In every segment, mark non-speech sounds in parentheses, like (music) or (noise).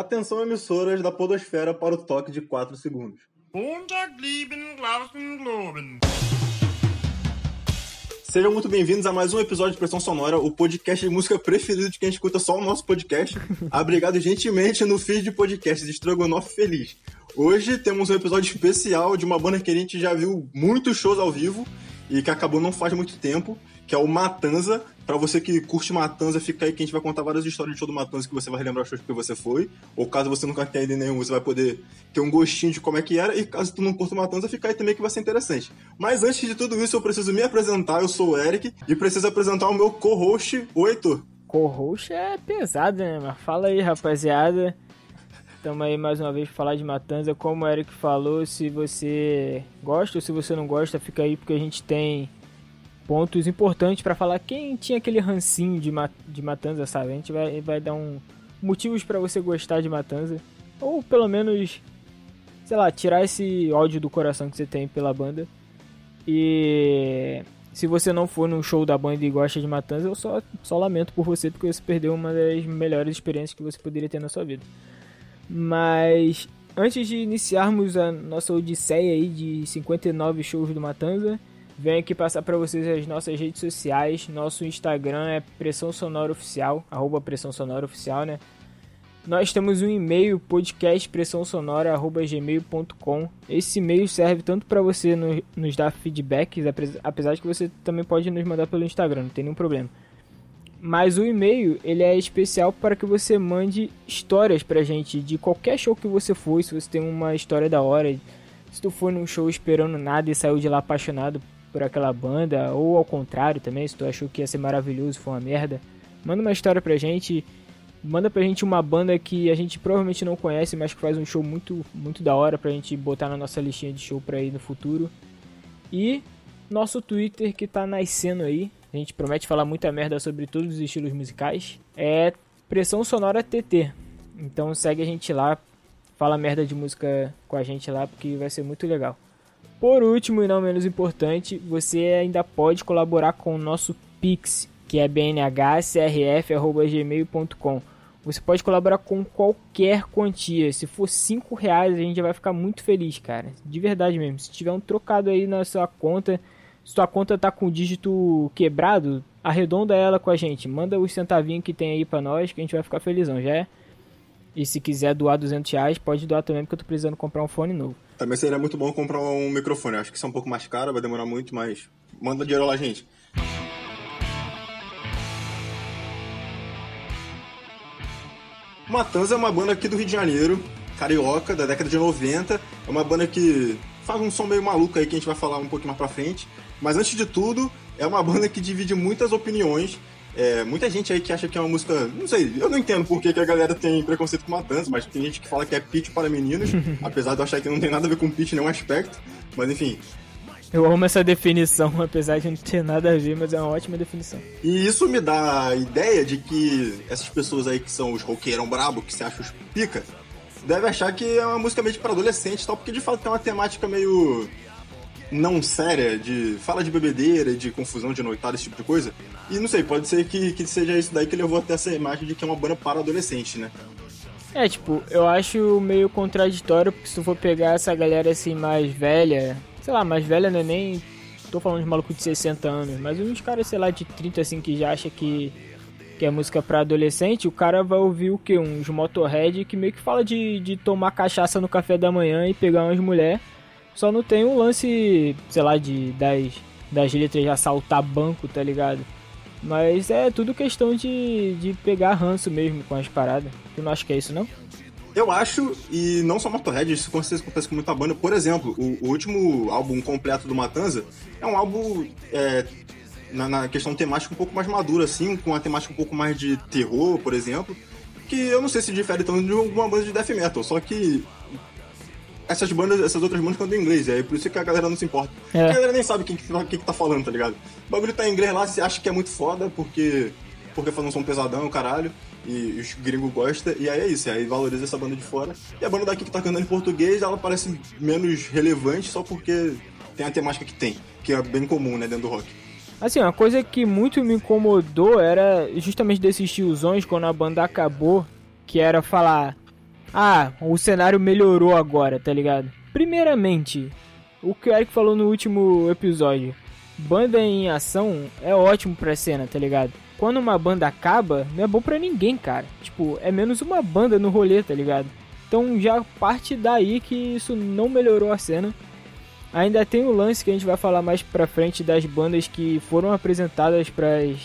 Atenção emissoras da podosfera para o toque de 4 segundos. Sejam muito bem-vindos a mais um episódio de Pressão Sonora, o podcast de música preferido de quem escuta só o nosso podcast. (laughs) Abrigado gentilmente no feed de podcasts Estrogonofe Feliz. Hoje temos um episódio especial de uma banda que a gente já viu muitos shows ao vivo e que acabou não faz muito tempo, que é o Matanza. Pra você que curte Matanza, fica aí que a gente vai contar várias histórias de show do Matanza que você vai relembrar os shows que você foi. Ou caso você nunca tenha ido nenhum, você vai poder ter um gostinho de como é que era. E caso tu não curta Matanza, fica aí também que vai ser interessante. Mas antes de tudo isso, eu preciso me apresentar. Eu sou o Eric e preciso apresentar o meu co-host, o Heitor. Co-host é pesado, né? Mas fala aí, rapaziada. Tamo aí mais uma vez pra falar de Matanza. Como o Eric falou, se você gosta ou se você não gosta, fica aí porque a gente tem pontos importantes para falar quem tinha aquele rancinho de, de Matanza, sabe? A gente vai, vai dar um motivos para você gostar de Matanza ou pelo menos sei lá, tirar esse ódio do coração que você tem pela banda. E se você não for num show da banda e gosta de Matanza, eu só, só lamento por você porque você perdeu uma das melhores experiências que você poderia ter na sua vida. Mas antes de iniciarmos a nossa odisseia aí de 59 shows do Matanza, Venho aqui passar para vocês as nossas redes sociais. Nosso Instagram é Pressão Sonora Oficial, arroba Pressão Sonora Oficial, né? Nós temos um e-mail, podcastpressãosonora.gmail.com. Esse e-mail serve tanto para você no, nos dar feedbacks, apesar de que você também pode nos mandar pelo Instagram, não tem nenhum problema. Mas o e-mail, ele é especial para que você mande histórias pra gente de qualquer show que você for, se você tem uma história da hora, se tu for num show esperando nada e saiu de lá apaixonado por aquela banda, ou ao contrário também, se tu achou que ia ser maravilhoso, foi uma merda, manda uma história pra gente. Manda pra gente uma banda que a gente provavelmente não conhece, mas que faz um show muito, muito da hora pra gente botar na nossa listinha de show pra ir no futuro. E nosso Twitter que tá nascendo aí, a gente promete falar muita merda sobre todos os estilos musicais, é Pressão Sonora TT. Então segue a gente lá, fala merda de música com a gente lá, porque vai ser muito legal. Por último e não menos importante, você ainda pode colaborar com o nosso Pix, que é bnhcrf.gmail.com. Você pode colaborar com qualquer quantia. Se for 5 reais, a gente já vai ficar muito feliz, cara. De verdade mesmo. Se tiver um trocado aí na sua conta, se sua conta tá com o dígito quebrado, arredonda ela com a gente. Manda os centavinhos que tem aí pra nós, que a gente vai ficar felizão, já é? E se quiser doar 200 reais, pode doar também, porque eu tô precisando comprar um fone novo. Também seria muito bom comprar um microfone. Acho que isso é um pouco mais caro, vai demorar muito, mas manda dinheiro lá, gente. Matanza é uma banda aqui do Rio de Janeiro, carioca, da década de 90. É uma banda que faz um som meio maluco aí que a gente vai falar um pouquinho mais pra frente. Mas antes de tudo, é uma banda que divide muitas opiniões é, muita gente aí que acha que é uma música. Não sei, eu não entendo por que, que a galera tem preconceito com Matanza, mas tem gente que fala que é pitch para meninos, (laughs) apesar de eu achar que não tem nada a ver com pitch nenhum aspecto. Mas enfim. Eu amo essa definição, (laughs) apesar de não ter nada a ver, mas é uma ótima definição. E isso me dá a ideia de que essas pessoas aí que são os roqueirão brabo, que se acham os pica, deve achar que é uma música meio para adolescente e tal, porque de fato tem uma temática meio não séria, de fala de bebedeira, de confusão de noitada, esse tipo de coisa. E não sei, pode ser que, que seja isso daí que levou até essa imagem de que é uma banda para adolescente, né? É, tipo, eu acho meio contraditório, porque se tu for pegar essa galera assim mais velha, sei lá, mais velha não é nem. tô falando de maluco de 60 anos, mas uns caras, sei lá, de 30 assim que já acha que, que é música para adolescente, o cara vai ouvir o que? Uns motorhead que meio que fala de, de tomar cachaça no café da manhã e pegar umas mulheres. Só não tem um lance, sei lá, de das, das letras de assaltar banco, tá ligado? Mas é tudo questão de, de pegar ranço mesmo com as paradas. Tu não acha que é isso, não? Eu acho, e não só Motorhead, isso com certeza acontece com muita banda. Por exemplo, o, o último álbum completo do Matanza é um álbum é, na, na, questão temática um pouco mais maduro, assim, com uma temática um pouco mais de terror, por exemplo. Que eu não sei se difere tanto de uma banda de death metal, só que essas bandas, essas outras bandas cantam em inglês, é por isso que a galera não se importa. É. A galera nem sabe quem que, que, que tá falando, tá ligado? O bagulho tá em inglês lá, você acha que é muito foda, porque. Porque faz um som pesadão, caralho, e, os gringos gostam, e aí é isso, aí valoriza essa banda de fora. E a banda daqui que tá cantando em português, ela parece menos relevante só porque tem a temática que tem, que é bem comum, né, dentro do rock. Assim, uma coisa que muito me incomodou era justamente desses tiozões quando a banda acabou, que era falar Ah, o cenário melhorou agora, tá ligado? Primeiramente, o que o Eric falou no último episódio. Banda em ação é ótimo pra cena, tá ligado? Quando uma banda acaba, não é bom pra ninguém, cara. Tipo, é menos uma banda no rolê, tá ligado? Então já parte daí que isso não melhorou a cena. Ainda tem o lance que a gente vai falar mais pra frente das bandas que foram apresentadas pras,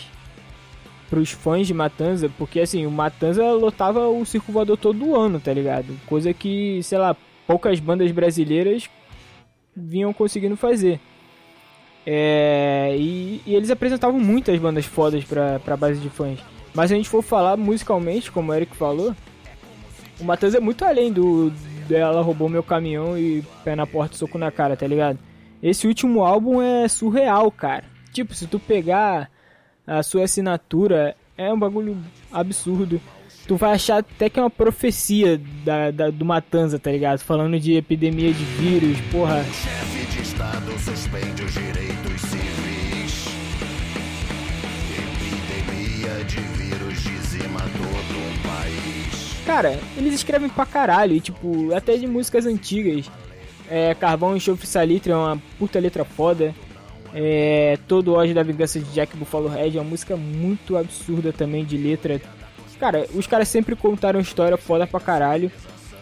pros fãs de Matanza, porque assim, o Matanza lotava o Circo Voador todo ano, tá ligado? Coisa que, sei lá, poucas bandas brasileiras vinham conseguindo fazer. É, e, e, eles apresentavam muitas bandas fodas pra, pra base de fãs. Mas se a gente for falar musicalmente, como o Eric falou, o Matheus é muito além do dela roubou meu caminhão e pé na porta soco na cara, tá ligado? Esse último álbum é surreal, cara. Tipo, se tu pegar a sua assinatura, é um bagulho absurdo. Tu vai achar até que é uma profecia da, da do Matanza, tá ligado? Falando de epidemia de vírus, porra. O chefe de estado suspende os direitos civis. Epidemia de vírus dizima todo um país. Cara, eles escrevem pra caralho, e, tipo, até de músicas antigas. É, Carvão, Enxofre Salitre é uma puta letra foda. É, Todo ódio da vingança de Jack Buffalo Red é uma música muito absurda também de letra. Cara, os caras sempre contaram história foda pra caralho.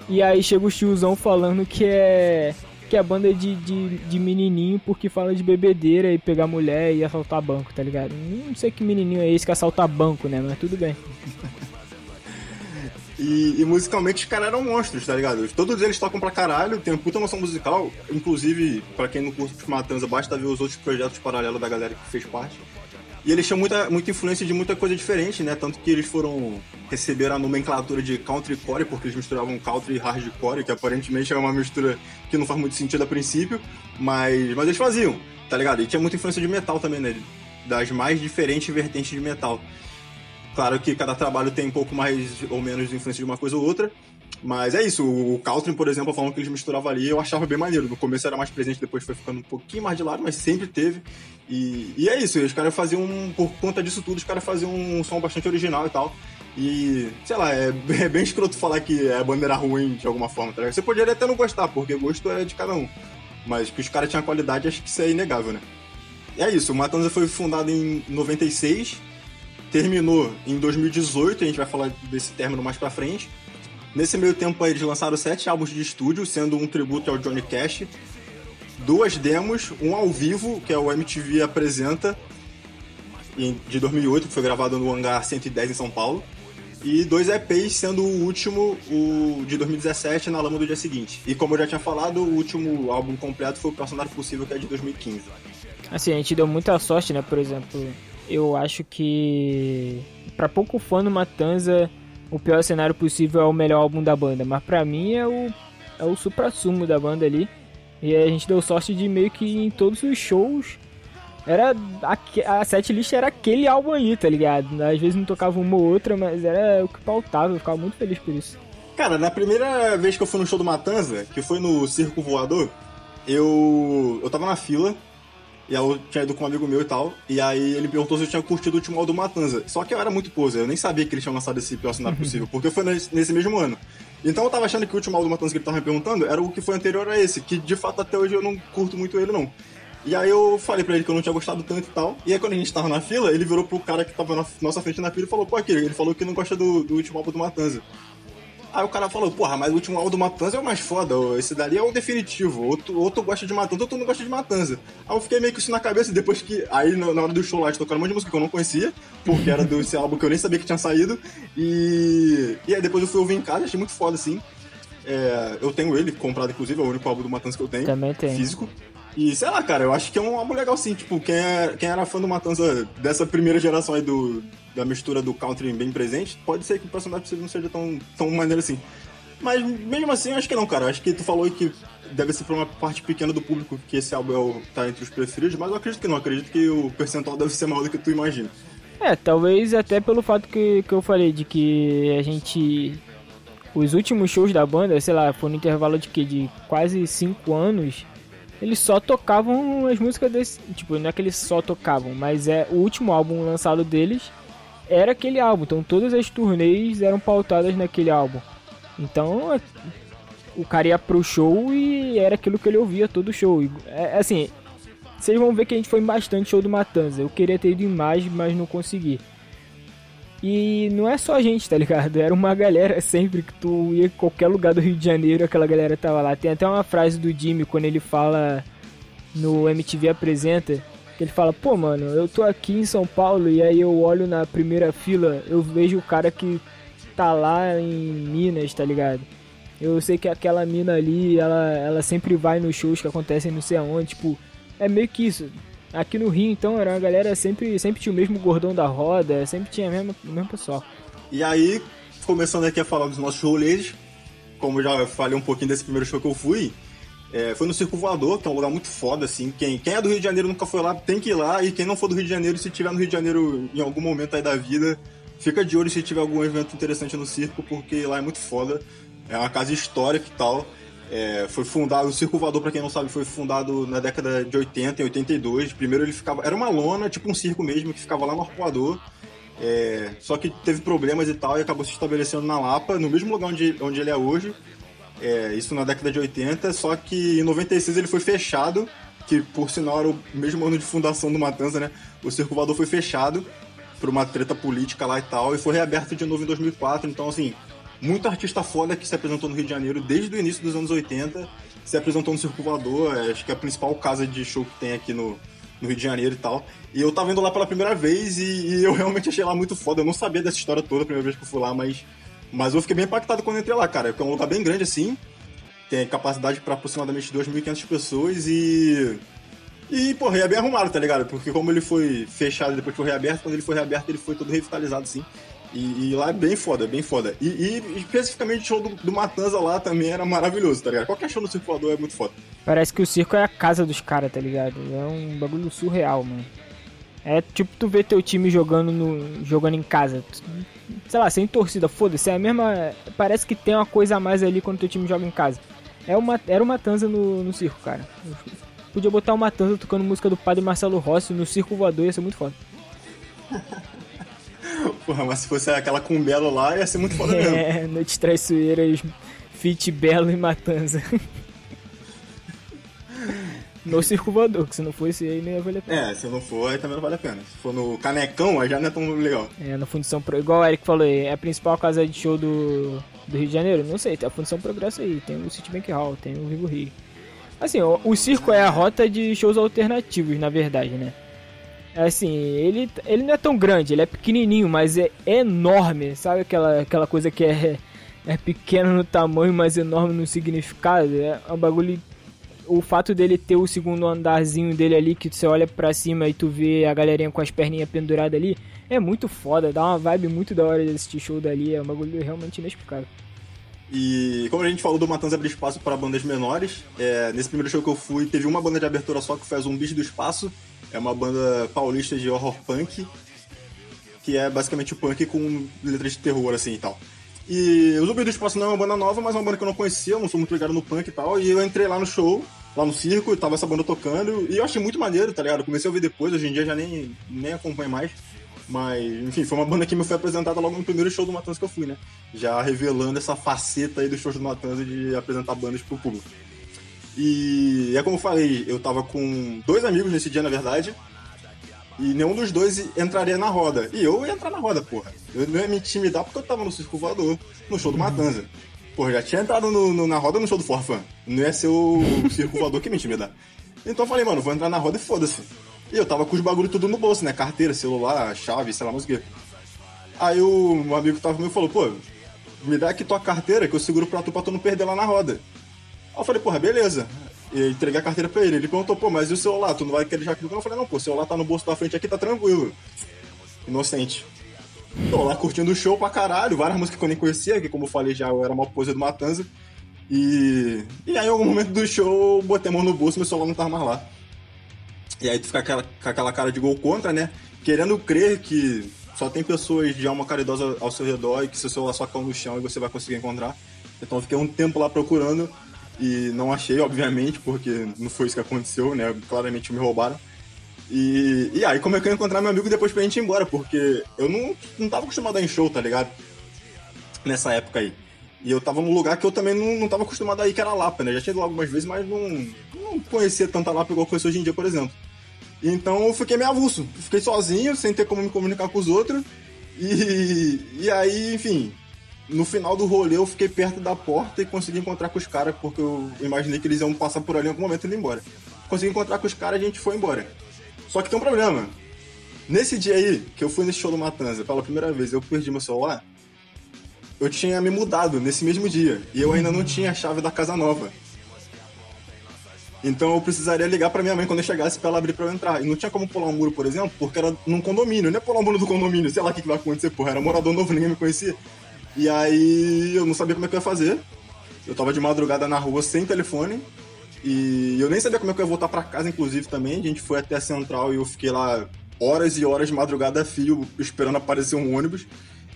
E aí chega o tiozão falando que é. Que é banda de, de, de menininho porque fala de bebedeira e pegar mulher e assaltar banco, tá ligado? Não sei que menininho é esse que assalta banco, né? Mas tudo bem. E, e, musicalmente os caras eram monstros, tá ligado? Todos eles tocam pra caralho, tem uma puta noção musical. Inclusive, pra quem não curte os Matanza, basta ver os outros projetos paralelos da galera que fez parte. E eles tinham muita, muita influência de muita coisa diferente, né? Tanto que eles foram. receberam a nomenclatura de country core, porque eles misturavam country e hardcore, que aparentemente é uma mistura que não faz muito sentido a princípio, mas, mas eles faziam, tá ligado? E tinha muita influência de metal também, né? Das mais diferentes vertentes de metal. Claro que cada trabalho tem um pouco mais ou menos de influência de uma coisa ou outra, mas é isso, o Caltrin, por exemplo, falando que eles misturavam ali, eu achava bem maneiro. No começo era mais presente, depois foi ficando um pouquinho mais de lado, mas sempre teve. E, e é isso, os caras faziam, por conta disso tudo, os caras faziam um som bastante original e tal. E, sei lá, é, (laughs) é bem escroto falar que a banda era ruim de alguma forma, tá Você poderia até não gostar, porque gosto é de cada um. Mas que os caras tinham qualidade, acho que isso é inegável, né? E é isso, o Matanza foi fundado em 96, terminou em 2018, a gente vai falar desse término mais pra frente. Nesse meio tempo, eles lançaram sete álbuns de estúdio, sendo um tributo ao Johnny Cash, duas demos, um ao vivo, que é o MTV Apresenta, de 2008, que foi gravado no Hangar 110 em São Paulo, e dois EPs, sendo o último, o de 2017, na lama do dia seguinte. E como eu já tinha falado, o último álbum completo foi o Personagem Possível, que é de 2015. Assim, a gente deu muita sorte, né? Por exemplo, eu acho que para pouco fã no Matanza o pior cenário possível é o melhor álbum da banda, mas pra mim é o, é o supra-sumo da banda ali. E a gente deu sorte de meio que em todos os shows era a, a setlist era aquele álbum ali, tá ligado? Às vezes não tocava uma ou outra, mas era o que pautava, eu ficava muito feliz por isso. Cara, na primeira vez que eu fui no show do Matanza, que foi no Circo Voador, eu eu tava na fila e aí eu tinha ido com um amigo meu e tal. E aí ele perguntou se eu tinha curtido o último álbum do Matanza. Só que eu era muito poser, eu nem sabia que eles tinham lançado esse pior cenário (laughs) possível, porque foi nesse, nesse, mesmo ano. Então eu tava achando que o último álbum do Matanza que ele tava me perguntando era o que foi anterior a esse, que de fato até hoje eu não curto muito ele não. E aí eu falei pra ele que eu não tinha gostado tanto e tal. E aí quando a gente tava na fila, ele virou pro cara que tava na nossa frente na fila e falou, pô, aqui, ele falou que não gosta do, do último álbum do Matanza. Aí o cara falou, porra, mas o último álbum do Matanza é o mais foda, esse dali é o definitivo. Ou tu, ou tu gosta de Matanza, ou tu não gosta de Matanza. Aí eu fiquei meio que isso na cabeça, depois que. Aí na hora do show lá, eles tocaram um monte de música que eu não conhecia, porque era desse álbum que eu nem sabia que tinha saído. E. E aí depois eu fui ouvir em casa, achei muito foda assim. É, eu tenho ele comprado, inclusive, é o único álbum do Matanza que eu tenho. Também tem. Físico. E sei lá, cara, eu acho que é um álbum legal sim. Tipo, quem, é, quem era fã do Matanza dessa primeira geração aí do, da mistura do country bem presente, pode ser que o personagem não seja tão, tão maneiro assim. Mas mesmo assim, eu acho que não, cara. Eu acho que tu falou que deve ser pra uma parte pequena do público que esse álbum é o, tá entre os preferidos, mas eu acredito que não. Eu acredito que o percentual deve ser maior do que tu imagina. É, talvez até pelo fato que, que eu falei, de que a gente. Os últimos shows da banda, sei lá, foi no intervalo de que? De quase 5 anos. Eles só tocavam as músicas desse. Tipo, não é que eles só tocavam, mas é o último álbum lançado deles era aquele álbum. Então todas as turnês eram pautadas naquele álbum. Então, o cara ia pro show e era aquilo que ele ouvia todo show. É, assim, vocês vão ver que a gente foi bastante show do Matanza. Eu queria ter ido em mais, mas não consegui. E não é só a gente, tá ligado? Era uma galera sempre que tu ia em qualquer lugar do Rio de Janeiro, aquela galera tava lá. Tem até uma frase do Jimmy quando ele fala no MTV Apresenta, que ele fala, pô mano, eu tô aqui em São Paulo e aí eu olho na primeira fila, eu vejo o cara que tá lá em Minas, tá ligado? Eu sei que aquela mina ali, ela, ela sempre vai nos shows que acontecem não sei aonde, tipo, é meio que isso. Aqui no Rio, então, era uma galera sempre, sempre tinha o mesmo gordão da roda, sempre tinha o mesmo, o mesmo pessoal. E aí, começando aqui a falar dos nossos rolês, como já falei um pouquinho desse primeiro show que eu fui, é, foi no Circo Voador, que é um lugar muito foda, assim. Quem, quem é do Rio de Janeiro nunca foi lá, tem que ir lá. E quem não for do Rio de Janeiro, se tiver no Rio de Janeiro em algum momento aí da vida, fica de olho se tiver algum evento interessante no circo, porque lá é muito foda. É uma casa histórica e tal. É, foi fundado, o Circo Voador, pra quem não sabe, foi fundado na década de 80, em 82. Primeiro ele ficava, era uma lona, tipo um circo mesmo, que ficava lá no Arpoador. É, só que teve problemas e tal, e acabou se estabelecendo na Lapa, no mesmo lugar onde, onde ele é hoje. É, isso na década de 80, só que em 96 ele foi fechado, que por sinal era o mesmo ano de fundação do Matanza, né? O Circo Voador foi fechado por uma treta política lá e tal, e foi reaberto de novo em 2004, então assim, muito artista foda que se apresentou no Rio de Janeiro desde o início dos anos 80, se apresentou no Circo Voador, é, acho que é a principal casa de show que tem aqui no, no Rio de Janeiro e tal. E eu tava indo lá pela primeira vez e, e, eu realmente achei lá muito foda. Eu não sabia dessa história toda a primeira vez que eu fui lá, mas, mas eu fiquei bem impactado quando entrei lá, cara. Porque é um lugar bem grande assim, tem capacidade para aproximadamente 2.500 pessoas e. E, porra, é bem arrumado, tá ligado? Porque como ele foi fechado e depois foi reaberto, quando ele foi reaberto ele foi todo revitalizado assim. E, e, lá é bem foda, bem foda. E, e especificamente o show do, do, Matanza lá também era maravilhoso, tá ligado? Qualquer show no circulador é muito foda. Parece que o circo é a casa dos caras, tá ligado? É um bagulho surreal, mano. É tipo tu ver teu time jogando no jogando em casa. Sei lá, sem torcida, foda-se. É a mesma. Parece que tem uma coisa a mais ali quando teu time joga em casa. É uma, era uma Matanza no, no circo, cara. Podia botar uma Matanza tocando música do padre Marcelo Rossi no circo voador, ia ser muito foda. (laughs) Porra, mas se fosse aquela com Belo lá, ia ser muito foda (laughs) mesmo. É, Noites Traiçoeiras, Fit Belo e Matanza. (laughs) no Circo Voador, que se não fosse aí não ia valer a pena. É, se não for, aí também não vale a pena. Se for no Canecão, aí já não é tão legal. É, na Fundição Pro... Igual o Eric falou aí, é a principal casa de show do, do Rio de Janeiro? Não sei, tem a Fundição Progresso aí, tem o Citibank Hall, tem o Vivo Rio. Assim, o, o circo é a rota de shows alternativos, na verdade, né? Assim, ele, ele não é tão grande, ele é pequenininho, mas é enorme. Sabe aquela, aquela coisa que é, é pequena no tamanho, mas enorme no significado? É um bagulho. O fato dele ter o segundo andarzinho dele ali, que você olha pra cima e tu vê a galerinha com as perninhas penduradas ali, é muito foda, dá uma vibe muito da hora de assistir show dali, é um bagulho realmente inexplicável. E como a gente falou do Matanza abrir espaço para bandas menores, é, nesse primeiro show que eu fui, teve uma banda de abertura só que foi um bicho do Espaço, é uma banda paulista de horror punk, que é basicamente punk com letras de terror, assim e tal. E o Zumbi do Espaço não é uma banda nova, mas é uma banda que eu não conhecia, eu não sou muito ligado no punk e tal. E eu entrei lá no show, lá no circo, e tava essa banda tocando, e eu achei muito maneiro, tá ligado? comecei a ouvir depois, hoje em dia já nem, nem acompanho mais. Mas, enfim, foi uma banda que me foi apresentada logo no primeiro show do Matanza que eu fui, né? Já revelando essa faceta aí dos shows do Matanza de apresentar bandas pro público. E é como eu falei, eu tava com dois amigos nesse dia, na verdade, e nenhum dos dois entraria na roda. E eu ia entrar na roda, porra. Eu não ia me intimidar porque eu tava no Circo Voador, no show do Matanza. Porra, já tinha entrado no, no, na roda no show do Forfan. Não ia ser o Circo Voador que me intimidar. Então eu falei, mano, vou entrar na roda e foda-se. E eu tava com os bagulho tudo no bolso, né? Carteira, celular, chave, sei lá, mais. Aí o meu amigo tava comigo falou, pô, me dá aqui tua carteira que eu seguro pra tu pra tu não perder lá na roda. Aí eu falei, porra, beleza. E entreguei a carteira pra ele. Ele perguntou, pô, mas e o celular? Tu não vai querer já que Eu falei, não, pô, o celular tá no bolso da frente aqui, tá tranquilo. Inocente. Tô lá curtindo o show pra caralho, várias músicas que eu nem conhecia, que como eu falei já, eu era uma pose do Matanza. E. E aí, em algum momento do show, eu botei a mão no bolso e meu celular não tava mais lá. E aí tu fica aquela, com aquela cara de gol contra, né? Querendo crer que só tem pessoas de alma caridosa ao seu redor e que seu celular só caiu no chão e você vai conseguir encontrar. Então eu fiquei um tempo lá procurando e não achei, obviamente, porque não foi isso que aconteceu, né? Claramente me roubaram. E, e aí, como é que eu ia encontrar meu amigo depois pra gente ir embora? Porque eu não, não tava acostumado a ir em show, tá ligado? Nessa época aí. E eu tava num lugar que eu também não, não tava acostumado a ir, que era Lapa, né? Já tinha ido lá algumas vezes, mas não, não conhecia tanta Lapa igual conheço hoje em dia, por exemplo. Então eu fiquei meio avulso. Fiquei sozinho, sem ter como me comunicar com os outros. E, e aí, enfim, no final do rolê eu fiquei perto da porta e consegui encontrar com os caras, porque eu imaginei que eles iam passar por ali em algum momento e ir embora. Consegui encontrar com os caras e a gente foi embora. Só que tem um problema. Nesse dia aí, que eu fui nesse show do Matanza pela primeira vez, eu perdi meu celular eu tinha me mudado nesse mesmo dia e eu ainda não tinha a chave da casa nova. Então eu precisaria ligar para minha mãe quando eu chegasse para ela abrir para eu entrar. E não tinha como pular um muro, por exemplo, porque era num condomínio. Não é pular um muro do condomínio, sei lá o que, que vai acontecer, porra. Era morador novo, ninguém me conhecia. E aí eu não sabia como é que eu ia fazer. Eu tava de madrugada na rua sem telefone. E eu nem sabia como é que eu ia voltar para casa, inclusive, também. A gente foi até a central e eu fiquei lá horas e horas de madrugada fio, esperando aparecer um ônibus.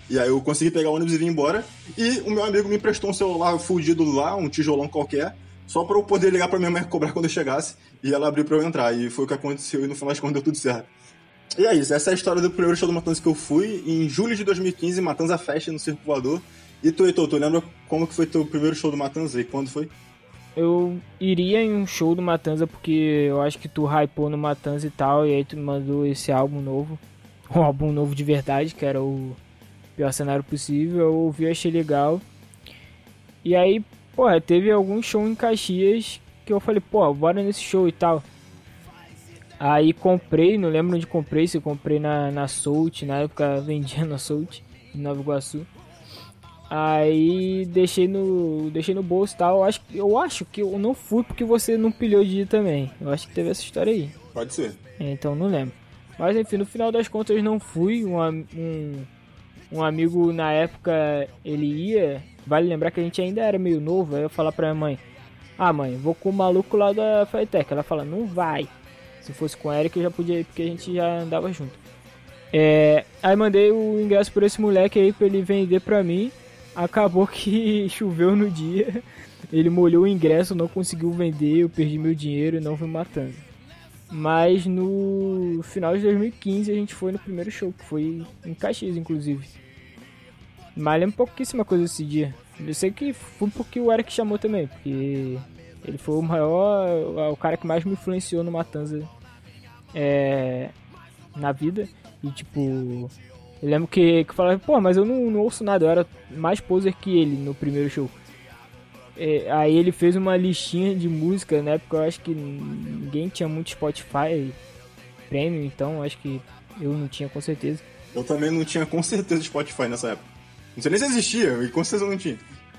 E aí eu consegui pegar o ônibus e vir embora. E o meu amigo me emprestou um celular fudido lá, um tijolão qualquer, só para eu poder ligar para minha mãe cobrar quando eu chegasse. E ela abriu para eu entrar. E foi o que aconteceu e no final das contas deu tudo certo. E é isso, essa é a história do primeiro show do Matanza que eu fui em julho de 2015, Matanza Fest no Circo Voador. E tu, Heitor, tu lembra como que foi teu primeiro show do Matanza e quando foi? Eu iria em um show do Matanza porque eu acho que tu hypou no Matanza e tal, e aí tu me mandou esse álbum novo. (laughs) Um álbum novo de verdade, que era o pior cenário possível. Eu ouvi, achei legal. E aí, pô, teve algum show em Caxias que eu falei, pô, bora nesse show e tal. Aí comprei, não lembro onde comprei, se comprei na, na Soult, na época (laughs) vendia na Soult, em Nova Iguaçu. Aí deixei no, deixei no bolso e tal. Eu acho, eu acho que eu não fui porque você não pilhou de ir também. Eu acho que teve essa história aí. Pode ser. Então não lembro. Mas enfim, no final das contas não fui. Um, um, um amigo na época ele ia, vale lembrar que a gente ainda era meio novo, aí eu falar pra minha mãe, ah mãe, vou com o maluco lá da Fitec. Ela fala, não vai. Se fosse com o Eric eu já podia ir porque a gente já andava junto. É, aí mandei o ingresso por esse moleque aí pra ele vender pra mim. Acabou (laughs) que choveu no dia. Ele molhou o ingresso, não conseguiu vender, eu perdi meu dinheiro e não fui matando. Mas no final de 2015 a gente foi no primeiro show, que foi em Caxias, inclusive. Mas lembro pouquíssima coisa esse dia. Eu sei que foi porque o Eric chamou também, porque ele foi o maior, o cara que mais me influenciou no Matanza é, na vida. E tipo, eu lembro que, que eu falava, pô, mas eu não, não ouço nada, eu era mais poser que ele no primeiro show. É, aí ele fez uma listinha de música, na época eu acho que ninguém tinha muito Spotify Premium, então acho que eu não tinha com certeza. Eu também não tinha com certeza Spotify nessa época. Não sei nem se existia, e com certeza não tinha.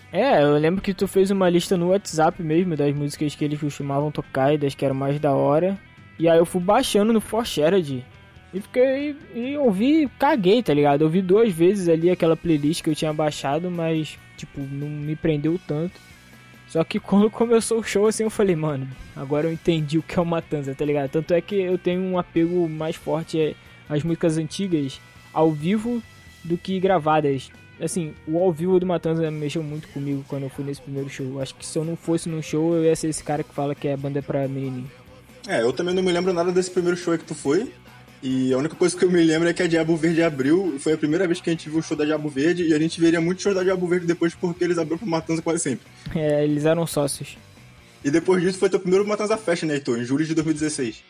É, eu lembro que tu fez uma lista no WhatsApp mesmo das músicas que eles costumavam tocar e das que eram mais da hora. E aí eu fui baixando no Forshared. E fiquei. E ouvi, caguei, tá ligado? Eu ouvi duas vezes ali aquela playlist que eu tinha baixado, mas, tipo, não me prendeu tanto. Só que (laughs) quando começou o show, assim, eu falei, mano, agora eu entendi o que é o Matanza, tá ligado? Tanto é que eu tenho um apego mais forte às músicas antigas ao vivo do que gravadas. Assim, o ao vivo do Matanza mexeu muito comigo quando eu fui nesse primeiro show. Acho que se eu não fosse no show, eu ia ser esse cara que fala que é banda pra menininho. É, eu também não me lembro nada desse primeiro show que tu foi. E a única coisa que eu me lembro é que a Diabo Verde abriu. Foi a primeira vez que a gente viu o show da Diabo Verde. E a gente veria muito show da Diabo Verde depois porque eles abriram pro Matanza quase sempre. É, eles eram sócios. E depois disso foi teu primeiro Matanza Fest, né, Heitor? Em julho de 2016.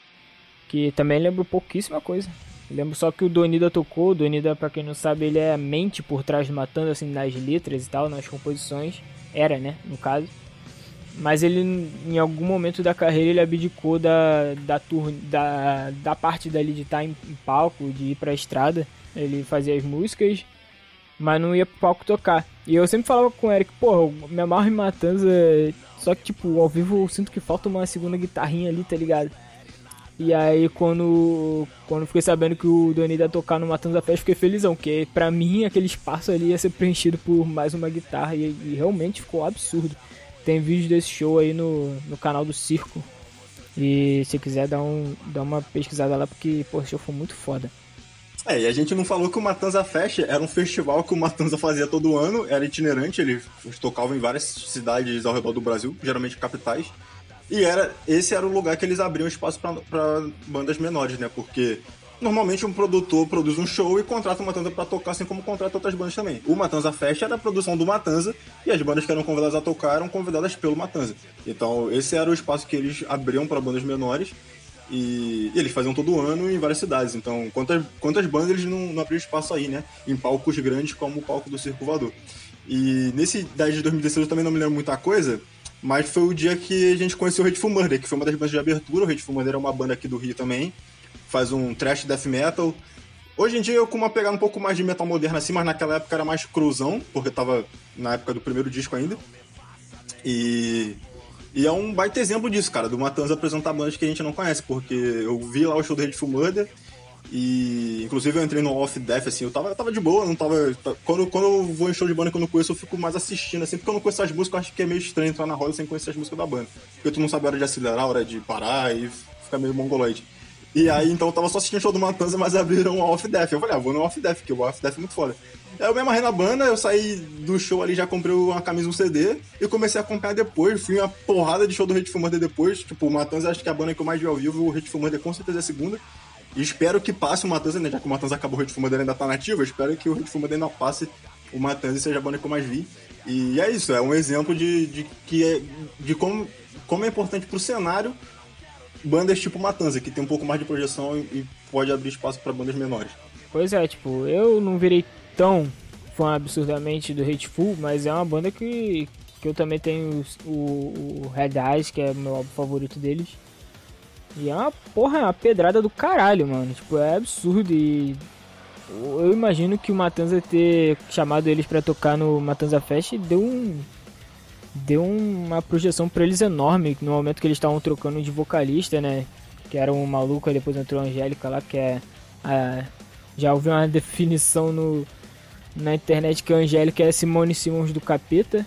Que também lembro pouquíssima coisa. Lembro só que o Donida tocou. O Donida, pra quem não sabe, ele é a mente por trás do Matanza, assim, nas letras e tal, nas composições. Era, né, no caso. Mas ele, em algum momento da carreira, ele abdicou da, da, tour, da, da parte dali de estar em, em palco, de ir pra estrada. Ele fazia as músicas, mas não ia pro palco tocar. E eu sempre falava com o Eric, pô, me amarro em Matanza, só que, tipo, ao vivo eu sinto que falta uma segunda guitarrinha ali, tá ligado? E aí, quando, quando fiquei sabendo que o Doni ia tocar no Matanza Fest, fiquei felizão, porque pra mim aquele espaço ali ia ser preenchido por mais uma guitarra e, e realmente ficou absurdo. Tem vídeo desse show aí no, no canal do Circo. E se quiser dar, um, dar uma pesquisada lá, porque pô, esse show foi muito foda. É, e a gente não falou que o Matanza Fest era um festival que o Matanza fazia todo ano, era itinerante, ele tocava em várias cidades ao redor do Brasil, geralmente capitais. E era esse era o lugar que eles abriam espaço para bandas menores, né? Porque normalmente um produtor produz um show e contrata o Matanza para tocar, assim como contrata outras bandas também. O Matanza Fest era a produção do Matanza e as bandas que eram convidadas a tocar eram convidadas pelo Matanza. Então, esse era o espaço que eles abriam para bandas menores e, e, eles faziam todo ano em várias cidades. Então, quantas, quantas bandas eles não, não abriram espaço aí, né? Em palcos grandes como o palco do Circo Voador. E nesse 10 de 2016 eu também não me lembro muita coisa, mas foi o dia que a gente conheceu o Hateful Murder, que foi uma das bandas de abertura. O Hateful Murder é uma banda aqui do Rio também, faz um trash death metal. Hoje em dia eu com uma pegada um pouco mais de metal moderno assim, mas naquela época era mais cruzão, porque tava na época do primeiro disco ainda. E, e é um baita exemplo disso, cara, do Matanza apresentar bandas que a gente não conhece, porque eu vi lá o show do Hateful Murder e inclusive eu entrei no Off Death, assim, eu tava, eu tava de boa, não tava. Quando, quando eu vou em show de banda que eu não conheço, eu fico mais assistindo, assim, porque eu não conheço as músicas, eu acho que é meio estranho entrar na roda sem conhecer as músicas da banda. Porque tu não sabe a hora de acelerar, a hora de parar e fica meio mongoloide. E aí então eu tava só assistindo o show do Matanza, mas abriram o Off Death. Eu falei, ah, vou no Off Death, porque o Off Death é muito foda. Aí eu me amarrei na banda, eu saí do show ali, já comprei uma camisa um CD e comecei a acompanhar depois. Fui uma porrada de show do Hate Murder depois. Tipo, o Matanza acho que é a banda que eu mais vi ao vivo, o Hate Murder com certeza é a segunda. E espero que passe o Matanza, né? Já que o Matanza acabou, o Hit Fumadeira ainda tá nativo, eu espero que o Hit Fumadeira ainda passe o Matanza e seja que eu mais vi. E é isso, é um exemplo de, de, que é, de como, como é importante pro cenário bandas tipo Matanza, que tem um pouco mais de projeção e, pode abrir espaço para bandas menores. Pois é, tipo, eu não virei tão fã absurdamente do Hateful, mas é uma banda que, que eu também tenho o, o Red Eyes, que é meu álbum favorito deles. E é uma porra, é uma pedrada do caralho, mano. Tipo, é absurdo e. Eu imagino que o Matanza ter chamado eles para tocar no Matanza Fest deu um. Deu uma projeção para eles enorme no momento que eles estavam trocando de vocalista, né? Que era um maluco, depois entrou a Angélica lá, que é. A, já ouvi uma definição no, na internet que a Angélica é Simone Simons do Capeta.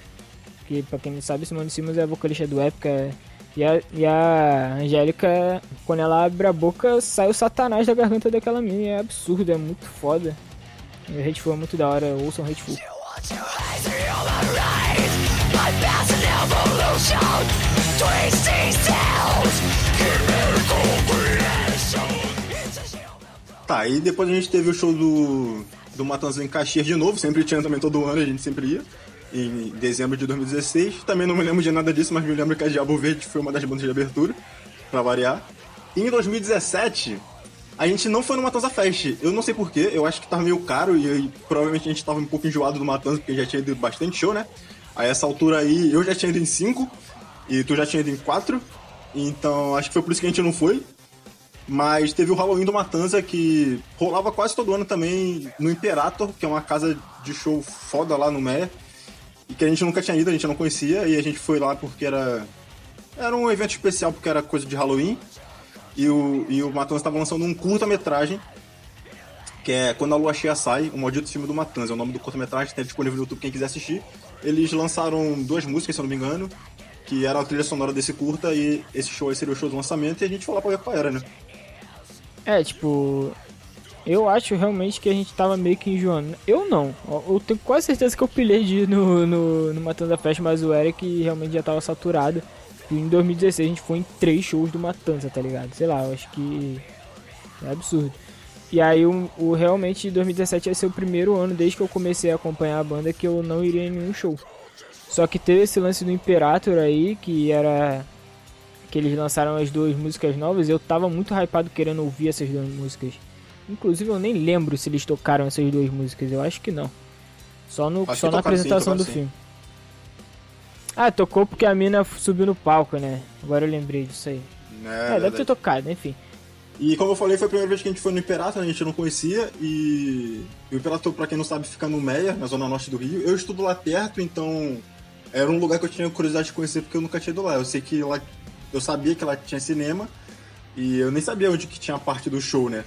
Que pra quem não sabe, Simone Simons é a vocalista do Época. É e a, e a Angélica, quando ela abre a boca, sai o satanás da garganta daquela mina. É absurdo, é muito foda. O Hateful é muito da hora, ouçam Hateful. Tá, e depois a gente teve o show do, do Matanza em Caxias de novo, sempre tinha também todo ano, a gente sempre ia em dezembro de 2016. Também não me lembro de nada disso, mas me lembro que a Diabo Verde foi uma das bandas de abertura, pra variar. E em 2017, a gente não foi no Matanza Fest. Eu não sei porquê, eu acho que tava meio caro e, e, provavelmente a gente tava um pouco enjoado do Matanza, porque já tinha ido bastante show, né? A essa altura aí, eu já tinha ido em 5 e tu já tinha ido em 4. Então acho que foi por isso que a gente não foi. Mas teve o Halloween do Matanza que rolava quase todo ano também no Imperator, que é uma casa de show foda lá no Meia e que a gente nunca tinha ido, a gente não conhecia, e a gente foi lá porque era. Era um evento especial porque era coisa de Halloween. E o, e o Matanza estava lançando um curta-metragem, que é Quando a Lua Cheia Sai, o maldito filme do Matanza. É o nome do curta-metragem, tem disponível no YouTube quem quiser assistir. Eles lançaram duas músicas, se eu não me engano, que era a trilha sonora desse curta, e esse show aí seria o show do lançamento, e a gente foi lá pra ver qual era, né? É, tipo, eu acho realmente que a gente tava meio que enjoando. Eu não. Eu tenho quase certeza que eu pilhei de no, no, no Matanza Fest, mas o Eric realmente já tava saturado. E em 2016 a gente foi em três shows do Matanza, tá ligado? Sei lá, eu acho que é absurdo. E aí o, o realmente 2017 vai ser o primeiro ano desde que eu comecei a acompanhar a banda que eu não iria em nenhum show. Só que teve esse lance do Imperator aí, que era que eles lançaram as duas músicas novas, eu tava muito hypado querendo ouvir essas duas músicas. Inclusive eu nem lembro se eles tocaram essas duas músicas, eu acho que não. Só, no, só na apresentação sim, do sim. filme. Ah, tocou porque a mina subiu no palco, né? Agora eu lembrei disso aí. É, é deve ter tocado, enfim. E como eu falei, foi a primeira vez que a gente foi no Imperator, a gente não conhecia. E o Imperator, pra quem não sabe, fica no Meia, na zona norte do Rio. Eu estudo lá perto, então era um lugar que eu tinha curiosidade de conhecer porque eu nunca tinha ido lá. Eu sei que lá. Eu sabia que lá tinha cinema e eu nem sabia onde que tinha a parte do show, né?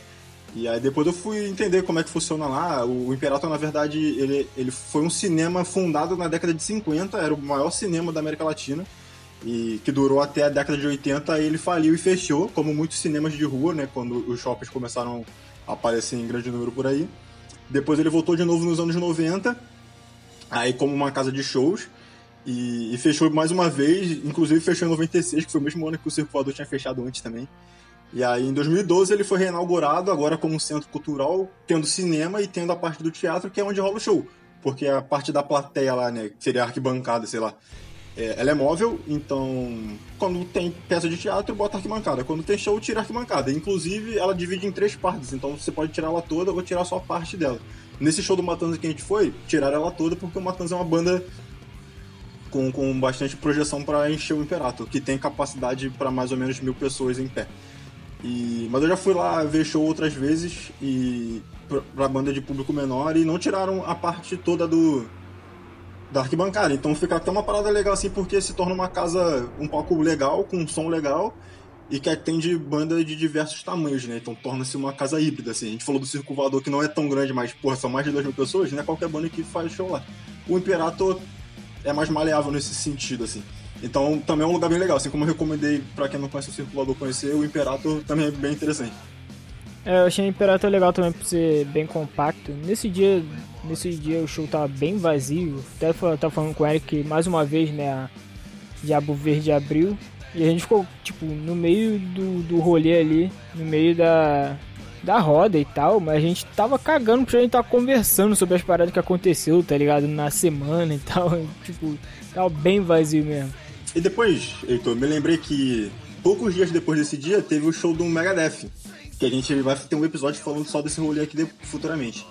E aí depois eu fui entender como é que funciona lá. O Imperator, na verdade, ele, ele foi um cinema fundado na década de 50, era o maior cinema da América Latina, e que durou até a década de 80, aí ele faliu e fechou, como muitos cinemas de rua, né, quando os shoppings começaram a aparecer em grande número por aí. Depois ele voltou de novo nos anos 90, aí como uma casa de shows, e, e fechou mais uma vez, inclusive fechou em 96, que foi o mesmo ano que o Circo Voador tinha fechado antes também. E aí, em 2012, ele foi reinaugurado agora como centro cultural, tendo cinema e tendo a parte do teatro, que é onde rola o show. Porque a parte da plateia lá, né, que seria arquibancada, sei lá, é, ela é móvel, então quando tem peça de teatro, bota arquibancada. Quando tem show, tira arquibancada. Inclusive, ela divide em três partes, então você pode tirar ela toda ou tirar só parte dela. Nesse show do Matanza que a gente foi, tiraram ela toda porque o Matanza é uma banda com, com bastante projeção para encher o Imperator, que tem capacidade para mais ou menos mil pessoas em pé. E, mas eu já fui lá ver show outras vezes e pra banda de público menor e não tiraram a parte toda do da arquibancada. Então fica até uma parada legal assim porque se torna uma casa um palco legal, com um som legal e que atende banda de diversos tamanhos, né? Então torna-se uma casa híbrida, assim. A gente falou do Circo Voador que não é tão grande, mas, porra, são mais de 2 mil pessoas, não é qualquer banda que faz show lá. O Imperator é mais maleável nesse sentido, assim. Então também é um lugar bem legal, assim como eu recomendei para quem não conhece o Circulador conhecer, o Imperator também é bem interessante. É, eu achei o Imperator legal também por ser bem compacto. Nesse dia, nesse dia o show tava bem vazio. Até tava falando com o Eric mais uma vez, né, a Diabo Verde abriu. E a gente ficou, tipo, no meio do, do rolê ali, no meio da, da roda e tal, mas a gente tava cagando porque a gente tava conversando sobre as paradas que aconteceu, tá ligado? Na semana e tal. (laughs) Tipo, tava bem vazio mesmo. E depois, Heitor, me lembrei que poucos dias depois desse dia teve o show do Megadeth. Que a gente vai ter um episódio falando só desse rolê aqui futuramente.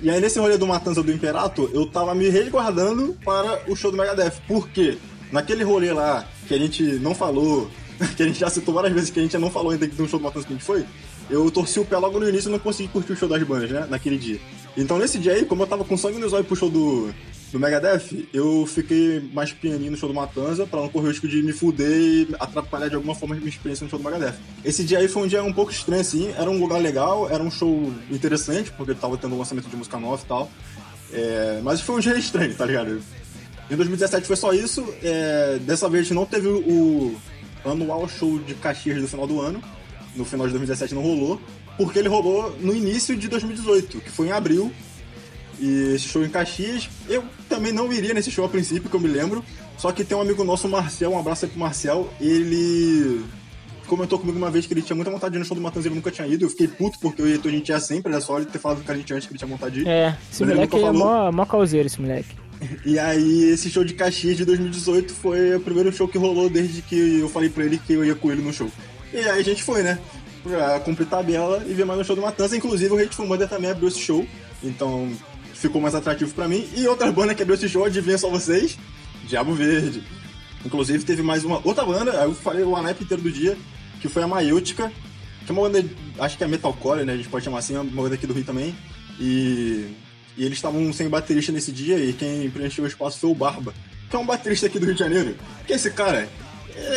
E aí nesse rolê do Matanza do Imperato, eu tava me resguardando para o show do Megadeth. Por quê? Naquele rolê lá, que a gente não falou, (laughs) que a gente já citou várias vezes que a gente não falou ainda do show do Matanza que a gente foi, eu torci o pé logo no início e não consegui curtir o show das bandas, né? Naquele dia. Então nesse dia aí, como eu tava com sangue nos olhos pro show do, do Megadeth, eu fiquei mais pianinho no show do Matanza pra não correr o risco de me fuder e atrapalhar de alguma forma a minha experiência no show do Megadeth. Esse dia aí foi um dia um pouco estranho, assim. Era um lugar legal, era um show interessante, porque tava tendo um lançamento de música nova e tal. É, mas foi um dia estranho, tá ligado? Em 2017 foi só isso. É, dessa vez não teve o anual show de Caxias do final do ano. No final de 2017 não rolou. Porque ele rolou no início de 2018, que foi em abril, e esse show em Caxias, eu também não iria nesse show a princípio, que eu me lembro. Só que tem um amigo nosso, o Marcel, um abraço aí pro Marcel. Ele comentou comigo uma vez que ele tinha muita vontade de ir no show do Matanza e ele nunca tinha ido. Eu fiquei puto porque eu e a gente ia sempre, era só ele ter falado com a gente antes que ele tinha vontade de ir. É, esse Mas moleque é mó, mó causeiro, esse moleque. E aí, esse show de Caxias de 2018 foi o primeiro show que rolou desde que eu falei pra ele que eu ia com ele no show. E aí a gente foi, né? Pra cumprir tabela e ver mais um show do Matanza. Inclusive, o Hateful Mother também abriu esse show. Então, ficou mais atrativo para mim. E outra banda que abriu esse show, adivinha só vocês? Diabo Verde. Inclusive teve mais uma outra banda, eu falei o anep inteiro do dia, que foi a Maiútica, que é uma banda, acho que é metalcore, né? A gente pode chamar assim, é uma banda aqui do Rio também. E, e eles estavam sem baterista nesse dia e quem preencheu o espaço foi o Barba, que é um baterista aqui do Rio de Janeiro. Que esse cara,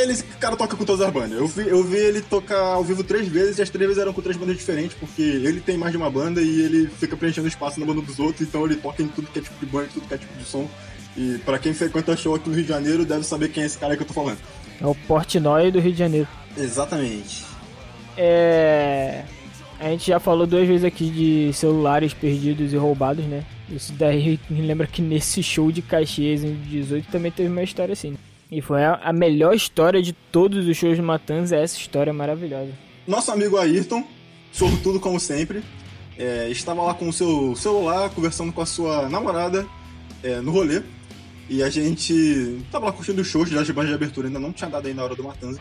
ele, esse cara toca com todas as bandas. Eu vi, eu vi ele tocar ao vivo três vezes e as três vezes eram com três bandas diferentes, porque ele tem mais de uma banda e ele fica preenchendo espaço na banda dos outros, então ele toca em tudo que é tipo de banda, tudo que é tipo de som. E para quem frequenta show aqui no Rio de Janeiro, deve saber quem é esse cara que eu tô falando. É o Portnoy do Rio de Janeiro. Exatamente. É. A gente já falou duas vezes aqui de celulares perdidos e roubados, né? Isso daí me lembra que nesse show de Caxias em 18 também teve uma história assim. E foi a, melhor história de todos os shows de Matanza, essa história maravilhosa. Nosso amigo Ayrton, sortudo como sempre, é, estava lá com o seu celular conversando com a sua namorada é, no rolê. E a gente tava lá curtindo os shows já de de abertura, ainda não tinha dado aí na hora do Matanza.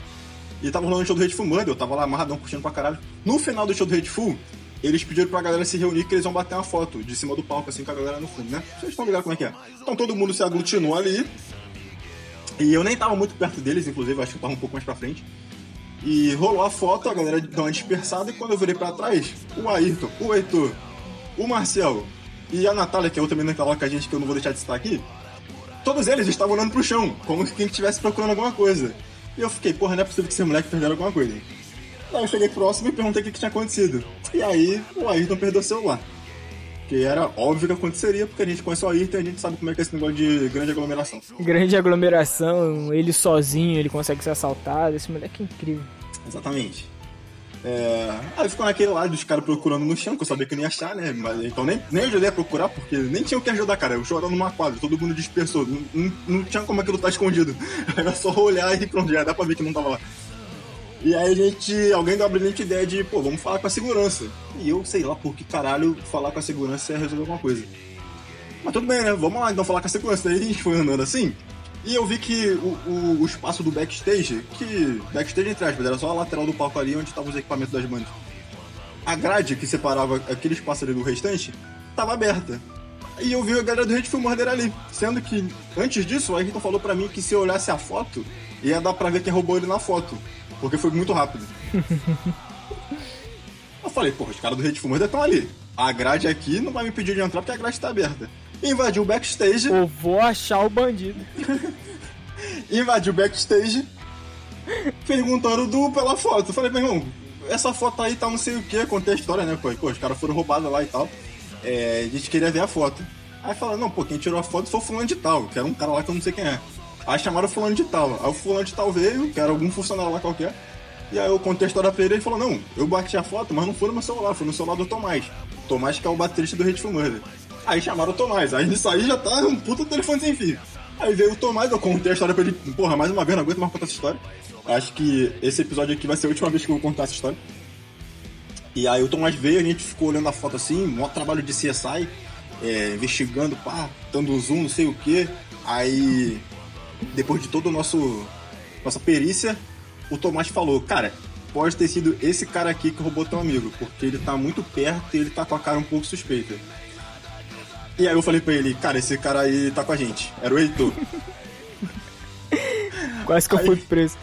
E tava rolando o show do Hateful Mud, eu tava lá amarradão curtindo pra caralho. No final do show do Hateful, eles pediram pra galera se reunir que eles vão bater uma foto de cima do palco, assim, com a galera no fundo, né? Vocês estão ligados como é que é? Então todo mundo se aglutinou ali, e eu nem tava muito perto deles, inclusive, acho que eu tava um pouco mais pra frente. E rolou a foto, a galera deu uma dispersada, e quando eu virei pra trás, o Ayrton, o Heitor, o Marcel e a Natália, que é outra menina que tava com a gente, que eu não vou deixar de citar aqui, todos eles estavam olhando pro chão, como se quem estivesse procurando alguma coisa. E eu fiquei, porra, não é possível que esse moleque perderam alguma coisa. Aí eu cheguei próximo e perguntei o que, que tinha acontecido. E aí o Ayrton perdeu o celular que era óbvio que aconteceria, porque a gente conhece o Ayrton e a gente sabe como é que é esse negócio de grande aglomeração. Grande aglomeração, ele sozinho, ele consegue ser assaltado, esse moleque é incrível. Exatamente. É... Aí ficou naquele lado dos caras procurando no chão, que eu sabia que não ia achar, né? Mas, então nem, nem ajudei a procurar, porque nem tinha o que ajudar, cara. Eu chorando numa quadra, todo mundo dispersou. Não, não, não tinha como aquilo estar tá escondido. (laughs) Era só olhar e pronto, já dá pra ver que não tava lá. E aí a gente, alguém deu a brilhante ideia de, pô, vamos falar com a segurança. E eu sei lá por que caralho falar com a segurança é resolver alguma coisa. Mas tudo bem, né? Vamos lá então falar com a segurança. Daí a gente foi andando assim. E eu vi que o, o, o espaço do backstage, que backstage entre aspas, era só a lateral do palco ali onde estavam os equipamentos das bandas. A grade que separava aquele espaço ali do restante estava aberta. E eu vi a galera do Hateful Murder ali. Sendo que, antes disso, o Ayrton falou pra mim que se eu olhasse a foto, ia dar pra ver quem roubou ele na foto. Porque foi muito rápido. (laughs) eu falei, porra, os caras do Hateful Murder estão ali. A grade aqui não vai me pedir de entrar porque a grade tá aberta. Invadiu o backstage. Eu vou achar o bandido. (laughs) invadiu o backstage. Perguntando do pela foto. Eu falei, meu irmão, essa foto aí tá não sei o que, contei a história, né? Pô, os caras foram roubados lá e tal. É, a gente queria ver a foto. Aí falaram, não, pô, quem tirou a foto foi o fulano de tal, que era um cara lá que eu não sei quem é. Aí chamaram o fulano de tal. Aí o fulano de tal veio, que era algum funcionário lá qualquer. E aí eu contei a história pra ele e ele falou, não, eu bati a foto, mas não foi no meu celular, foi no celular do Tomás. Tomás que é o baterista do Hateful Murder. Aí chamaram o Tomás, aí nisso aí já tá um puta telefone sem fio. Aí veio o Tomás, eu contei a história pra ele, porra, mais uma vez, não aguento mais contar essa história. Acho que esse episódio aqui vai ser a última vez que eu vou contar essa história. E aí o Tomás veio, a gente ficou olhando a foto assim, maior trabalho de CSI, é, investigando, pá, dando zoom, não sei o que. Aí, depois de todo o nosso nossa perícia, o Tomás falou, cara, pode ter sido esse cara aqui que roubou teu amigo, porque ele tá muito perto e ele tá com a cara um pouco suspeita. E aí eu falei pra ele, cara, esse cara aí tá com a gente. Era o Heitor. (laughs) Quase que eu fui preso.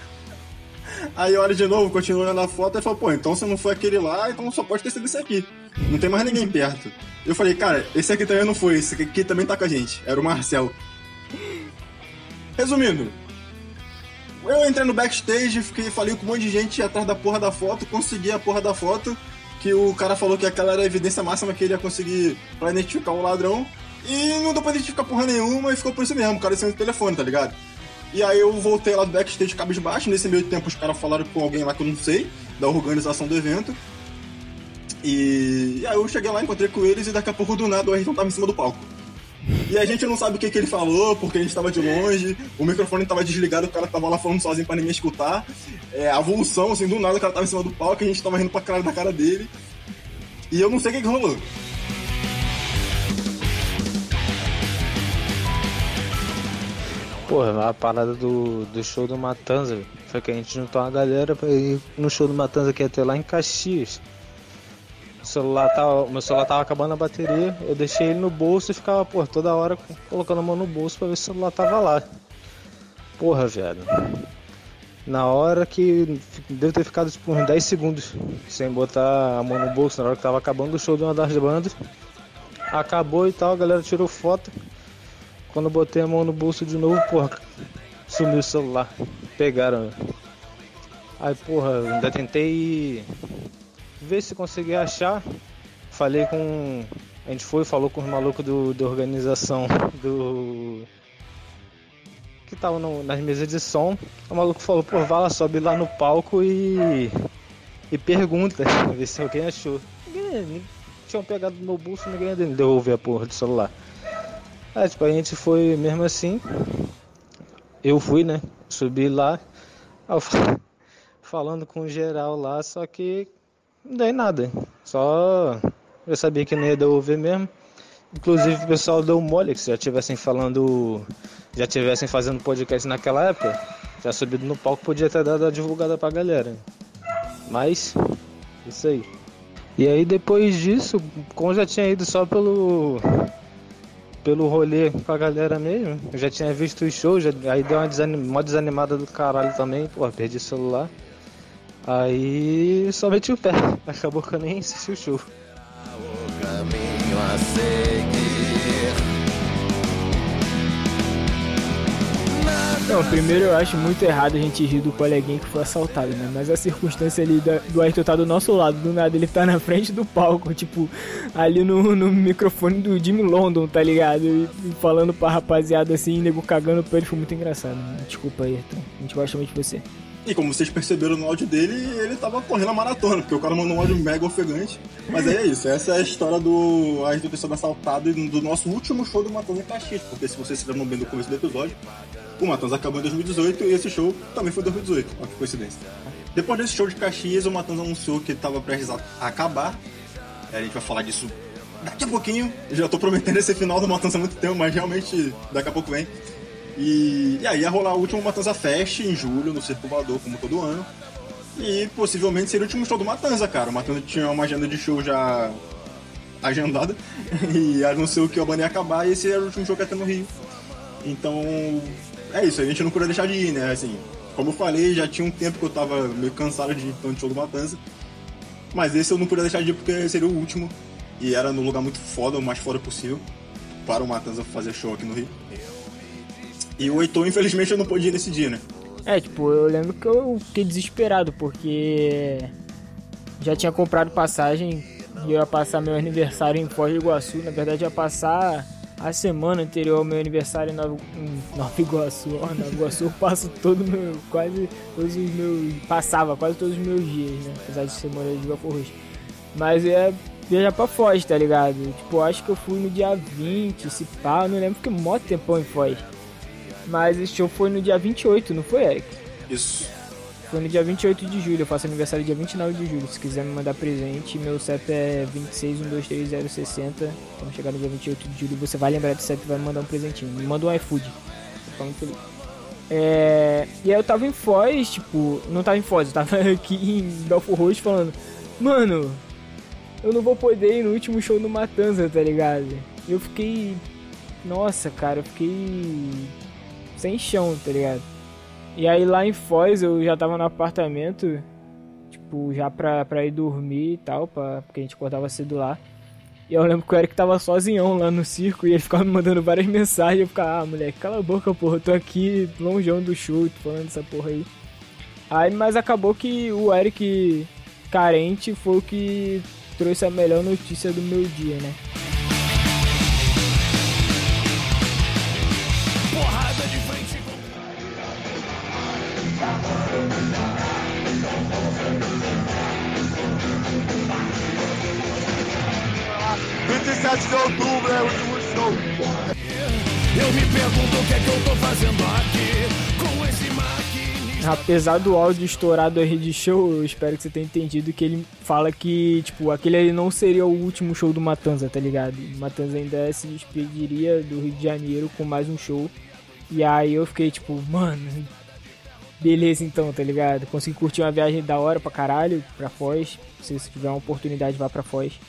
Aí olha de novo, continua olhando a foto e fala, pô, então se não foi aquele lá, então só pode ter sido esse aqui. Não tem mais ninguém perto. Eu falei, cara, esse aqui também não foi, esse aqui também tá com a gente. Era o Marcel. Resumindo, eu entrei no backstage, fiquei, falei com um monte de gente atrás da porra da foto, consegui a porra da foto, que o cara falou que aquela era a evidência máxima que ele ia conseguir pra identificar o ladrão. E não deu pra identificar porra nenhuma e ficou por isso mesmo, o cara sem o telefone, tá ligado? E aí eu voltei lá do backstage cabisbaixo. Nesse meio tempo os caras falaram com alguém lá que eu não sei, da organização do evento. E, e aí eu cheguei lá, encontrei com eles e daqui a pouco do nada o Ayrton tava em cima do palco. E a gente não sabe o que, que ele falou, porque a gente tava de longe, o microfone tava desligado, o cara tava lá falando sozinho pra ninguém escutar. É, a evolução, assim, do nada o cara tava em cima do palco, a gente tava rindo pra cara da cara dele. E eu não sei o que, que rolou. Porra, a parada do, do show do Matanza foi que a gente juntou uma galera pra ir no show do Matanza que ia ter lá em Caxias. Celular tava, meu celular tava acabando a bateria, eu deixei ele no bolso e ficava, porra, toda hora colocando a mão no bolso pra ver se o celular tava lá. Porra, velho. Na hora que. Deve ter ficado tipo, uns 10 segundos sem botar a mão no bolso, na hora que tava acabando o show de uma das bandas. Acabou e tal, a galera tirou foto. Quando eu botei a mão no bolso de novo, porra, sumiu o celular. Pegaram. Aí, porra, ainda tentei ver se consegui achar. Falei com. A gente foi, falou com os malucos do, da organização do. Que estavam nas mesas de som. O maluco falou, pô, vai lá, sobe lá no palco e. E pergunta, ver se alguém achou. Ninguém, tinham pegado no meu bolso, ninguém devolveu a porra do celular. Aí, tipo, a gente foi mesmo assim. Eu fui, né? Subi lá. (laughs) Falando com geral lá, só que dei nada. Só eu sabia que não ia devolver mesmo. Inclusive o pessoal deu mole que se já tivessem falando. Já tivessem fazendo podcast naquela época, já subido no palco podia ter dado a divulgada pra galera. Mas, isso aí. E aí depois disso, como já tinha ido só pelo pelo rolê com a galera mesmo. Eu já tinha visto os shows, já, aí deu uma, desanim, uma desanimada do caralho também, pô, perdi o celular. Aí só meti o pé, (laughs) acabou que eu nem assisti o show. O caminho a. Não, primeiro eu acho muito errado a gente rir do coleguinha que foi assaltado, né? Mas a circunstância ali do Ayrton tá do nosso lado, do nada ele tá na frente do palco, tipo, ali no, no microfone do Jimmy London, tá ligado? E, e falando pra rapaziada assim, nego cagando pra ele, foi muito engraçado. Né? Desculpa Ayrton. A gente gosta muito de você. E como vocês perceberam no áudio dele, ele tava correndo a maratona, porque o cara mandou um áudio mega ofegante. Mas é isso, essa é a história do Ayrton ter sido assaltado do nosso último show do Matanza em Caxias. Porque se vocês se lembram bem do começo do episódio, o Matanza acabou em 2018 e esse show também foi em 2018. Olha que coincidência. Depois desse show de Caxias, o Matanza anunciou que estava prestes a acabar. A gente vai falar disso daqui a pouquinho. Eu já tô prometendo esse final do Matanza há muito tempo, mas realmente daqui a pouco vem. E, e aí ia rolar o último Matanza Fest em julho, no Circo Voador, como todo ano. E possivelmente seria o último show do Matanza, cara. O Matanza tinha uma agenda de show já agendada (laughs) e anunciou que a banda ia acabar e esse era o último show que ia ter no Rio. Então, é isso, a gente não podia deixar de ir, né? Assim, como eu falei, já tinha um tempo que eu tava meio cansado de ir tanto show do Matanza. Mas esse eu não podia deixar de ir porque seria o último. E era no lugar muito foda, o mais foda possível, para o Matanza fazer show aqui no Rio. E o Heitor, infelizmente, eu não podia ir nesse dia, né? É, tipo, eu lembro que eu fiquei desesperado, porque já tinha comprado passagem e eu ia passar meu aniversário em Foz do Iguaçu. Na verdade, ia passar a semana anterior ao meu aniversário em Nova, Iguaçu. Ó, Nova Iguaçu eu passo todo meu, quase todos os meus, passava quase todos os meus dias, né? Apesar de ser morador de Roxo. Mas ia viajar pra Foz, tá ligado? Tipo, acho que eu fui no dia 20, se pá, não lembro porque mó tempão em Foz. Mas esse show foi no dia 28, não foi, Eric? Isso. Foi no dia 28 de julho, eu faço aniversário dia 29 de julho. Se quiser me mandar presente, meu CEP é 2612360. Quando chegar no dia 28 de julho, você vai lembrar do CEP e vai me mandar um presentinho. Me manda um iFood. Ficar muito feliz. É... E aí eu tava em Foz, tipo, não tava em Foz, eu tava (laughs) aqui em Belfort Roxo falando, mano, eu não vou poder ir no último show do Matanza, tá ligado? Eu fiquei, nossa, cara, eu fiquei sem chão, tá ligado? E aí lá em Foz eu já tava no apartamento, tipo, já pra, pra ir dormir e tal, pra, porque a gente acordava cedo lá. E eu lembro que o Eric tava sozinhão lá no circo e ele ficava me mandando várias (laughs) mensagens. Eu ficava, ah, moleque, cala a boca, porra, eu tô aqui longeão do show, tô falando essa porra aí. Aí, mas acabou que o Eric carente foi o que trouxe a melhor notícia do meu dia, né? Apesar do áudio estourado aí de show, eu espero que você tenha entendido que ele fala que, tipo, aquele aí não seria o último show do Matanza, tá ligado? O Matanza ainda se despediria do Rio de Janeiro com mais um show. E aí eu fiquei tipo, mano, beleza então, tá ligado? Consegui curtir uma viagem da hora pra caralho, pra Foz. Se você tiver uma oportunidade, vá pra Foz.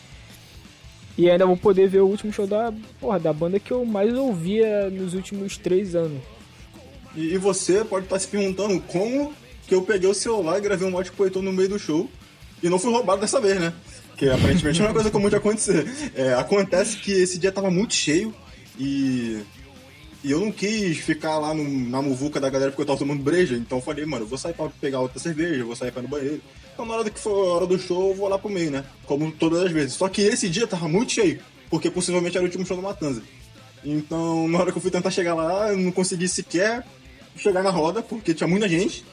E ainda vou poder ver o último show da, porra, da banda que eu mais ouvia nos últimos três anos. E, e você pode estar se perguntando como que eu peguei o celular e gravei um mod pro no meio do show e não fui roubado dessa vez, né? Que aparentemente é uma coisa comum de acontecer. É, acontece que esse dia tava muito cheio e e eu não quis ficar lá no, na muvuca da galera porque eu tava tomando breja. Então falei, mano, eu vou sair pra pegar outra cerveja, vou sair pra ir no banheiro. Então na hora que for a hora do show, eu vou lá pro meio, né? Como todas as vezes. Só que esse dia tava muito cheio, porque possivelmente era o último show do Matanza. Então na hora que eu fui tentar chegar lá, eu não consegui sequer chegar na roda, porque tinha muita gente.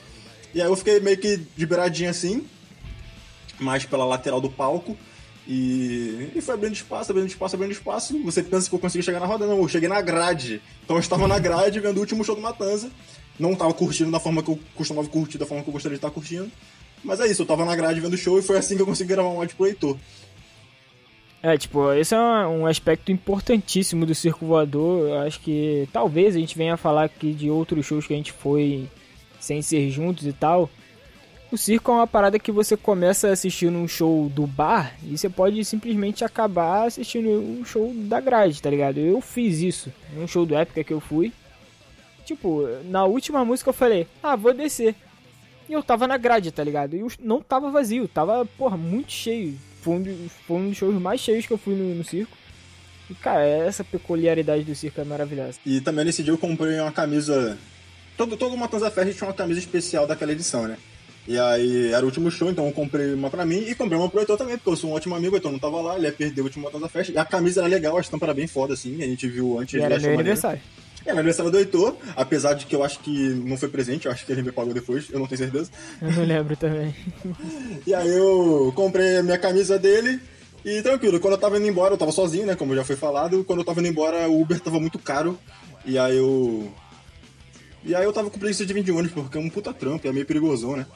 E aí eu fiquei meio que de beiradinha assim, mais pela lateral do palco. E, e foi abrindo espaço, abrindo espaço, abrindo espaço. Você pensa que eu consegui chegar na roda? Não, eu cheguei na grade. Então eu estava na grade vendo o último show do Matanza. Não estava curtindo da forma que eu costumava curtir, da forma que eu gostaria de estar curtindo. Mas é isso, eu estava na grade vendo o show e foi assim que eu consegui gravar um áudio pro Heitor. É, tipo, esse é um aspecto importantíssimo do Circo Voador. Eu acho que talvez a gente venha falar aqui de outros shows que a gente foi sem ser juntos e tal. O circo é uma parada que você começa assistindo um show do bar e você pode simplesmente acabar assistindo um show da grade, tá ligado? Eu fiz isso num show do Épica que eu fui. Tipo, na última música eu falei, ah, vou descer. E eu tava na grade, tá ligado? E não tava vazio, tava, porra, muito cheio. Foi um, dos, foi um dos shows mais cheios que eu fui no, no circo. E, cara, essa peculiaridade do circo é maravilhosa. E também nesse dia eu comprei uma camisa. Todo, todo Matanza Fest tinha uma camisa especial daquela edição, né? E aí era o último show, então eu comprei uma pra mim e comprei uma pro Heitor também, porque eu sou um ótimo amigo, o Heitor não tava lá, ele ia perder o último da festa. E a camisa era legal, a estampa era bem foda, assim, a gente viu antes. E era meu aniversário. É, no aniversário do Heitor, apesar de que eu acho que não foi presente, eu acho que ele me pagou depois, eu não tenho certeza. Eu não lembro também. e aí eu comprei a minha camisa dele e tranquilo, quando eu tava indo embora, eu tava sozinho, né, como já foi falado, quando eu tava indo embora o Uber tava muito caro, e aí eu... E aí eu tava com preguiça de vir de ônibus, porque é um puta trampo, é meio perigosão, né?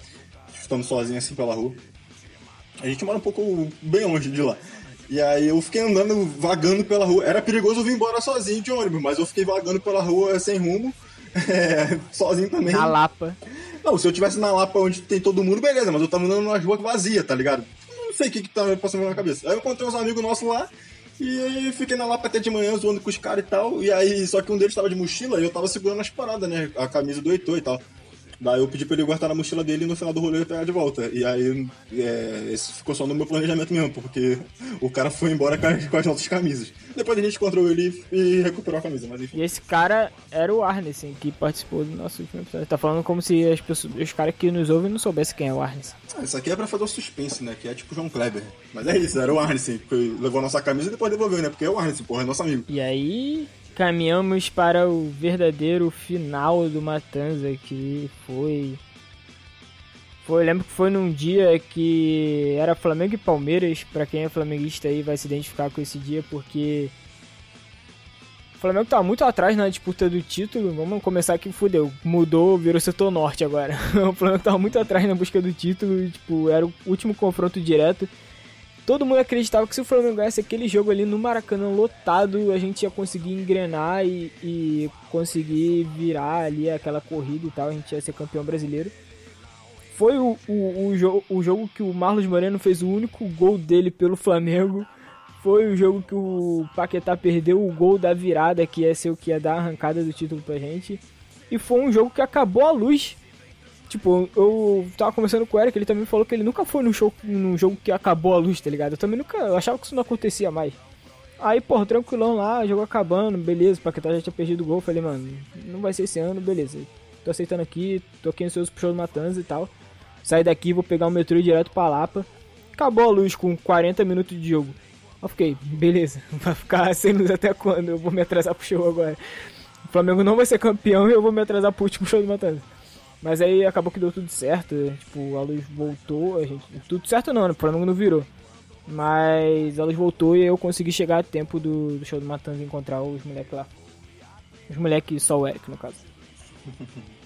estando sozinho assim pela rua. A gente mora um pouco bem longe de lá. E aí eu fiquei andando, vagando pela rua. Era perigoso eu vir embora sozinho de ônibus, mas eu fiquei vagando pela rua sem rumo, (laughs) é, sozinho também. Na Lapa. Não, se eu tivesse na Lapa onde tem todo mundo, beleza, mas eu tava andando numa rua vazia, tá ligado? Não sei o que que tá passando na minha cabeça. Aí eu encontrei uns amigos nossos lá, e aí fiquei na Lapa até de manhã zoando com os caras e tal. E aí, só que um deles tava de mochila e eu tava segurando as paradas, né? A camisa do Heitor e tal. Daí eu pedi pra ele guardar na mochila dele e no final do rolê eu pegar de volta. E aí, é, esse ficou só no meu planejamento mesmo, porque o cara foi embora com as, com as nossas camisas. Depois a gente encontrou ele e recuperou a camisa, mas enfim. E esse cara era o Arneson, que participou do nosso último episódio. Tá falando como se as pessoas, os caras que nos ouvem não soubessem quem é o Arneson. Ah, Isso aqui é pra fazer o suspense, né? Que é tipo o João Kleber. Mas é isso, era o Arneson, que levou a nossa camisa e depois devolveu, né? Porque é o Arneson, porra, é nosso amigo. E aí caminhamos para o verdadeiro final do Matanza, que foi. Foi, eu lembro que foi num dia que era Flamengo e Palmeiras. Pra quem é flamenguista aí vai se identificar com esse dia, porque o Flamengo tava muito atrás na disputa do título. Vamos começar aqui, fudeu. Mudou, virou setor norte agora. (laughs) o Flamengo tava muito atrás na busca do título. Tipo, era o último confronto direto. Todo mundo acreditava que se o Flamengo ganhasse aquele jogo ali no Maracanã lotado, a gente ia conseguir engrenar e, e conseguir virar ali aquela corrida e tal. A gente ia ser campeão brasileiro. Foi o, o, o, jogo, o jogo que o Marlos Moreno fez o único gol dele pelo Flamengo. Foi o jogo que o Paquetá perdeu o gol da virada, que ia ser o que ia dar a arrancada do título pra gente. E foi um jogo que acabou a luz. Tipo, eu tava conversando com o Eric, ele também falou que ele nunca foi num, show, num jogo que acabou a luz, tá ligado? Eu também nunca. Eu achava que isso não acontecia mais. Aí, pô, tranquilão lá, jogo acabando, beleza, o Paquetá já tinha perdido o gol. Falei, mano, não vai ser esse ano, beleza. Tô aceitando aqui, tô aqui no seus do Matanza e tal. Sair daqui, vou pegar o metrô direto pra Lapa. Acabou a luz com 40 minutos de jogo. Eu fiquei, beleza, (laughs) vai ficar sem luz até quando? Eu vou me atrasar pro show agora. O Flamengo não vai ser campeão e eu vou me atrasar pro último show do Matanza. Mas aí acabou que deu tudo certo, tipo, a luz voltou, a gente. Tudo certo não, né? O Flamengo não virou. Mas a luz voltou e eu consegui chegar a tempo do, do show do Matanza encontrar os moleques lá. Os moleques, só o Eric, no caso. (laughs)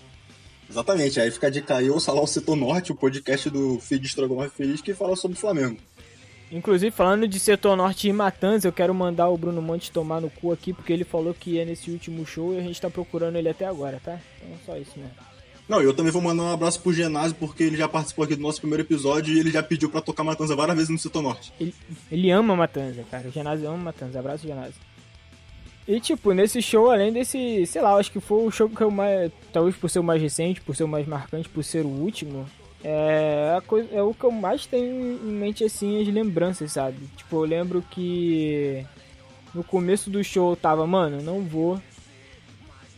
Exatamente, aí fica ouça lá o Setor Norte, o podcast do Feed Estrogonofe Feliz, que fala sobre o Flamengo. Inclusive, falando de setor norte e Matanza, eu quero mandar o Bruno Monte tomar no cu aqui, porque ele falou que ia nesse último show e a gente tá procurando ele até agora, tá? Então só isso mesmo. Não, eu também vou mandar um abraço pro Genásio, porque ele já participou aqui do nosso primeiro episódio e ele já pediu pra tocar Matanza várias vezes no Setor Norte. Ele, ele ama Matanza, cara. O Genásio ama Matanza. Abraço, Genásio. E, tipo, nesse show, além desse, sei lá, acho que foi o show que eu mais. Talvez por ser o mais recente, por ser o mais marcante, por ser o último. É, a coisa, é o que eu mais tenho em mente, assim, as lembranças, sabe? Tipo, eu lembro que. No começo do show eu tava, mano, não vou.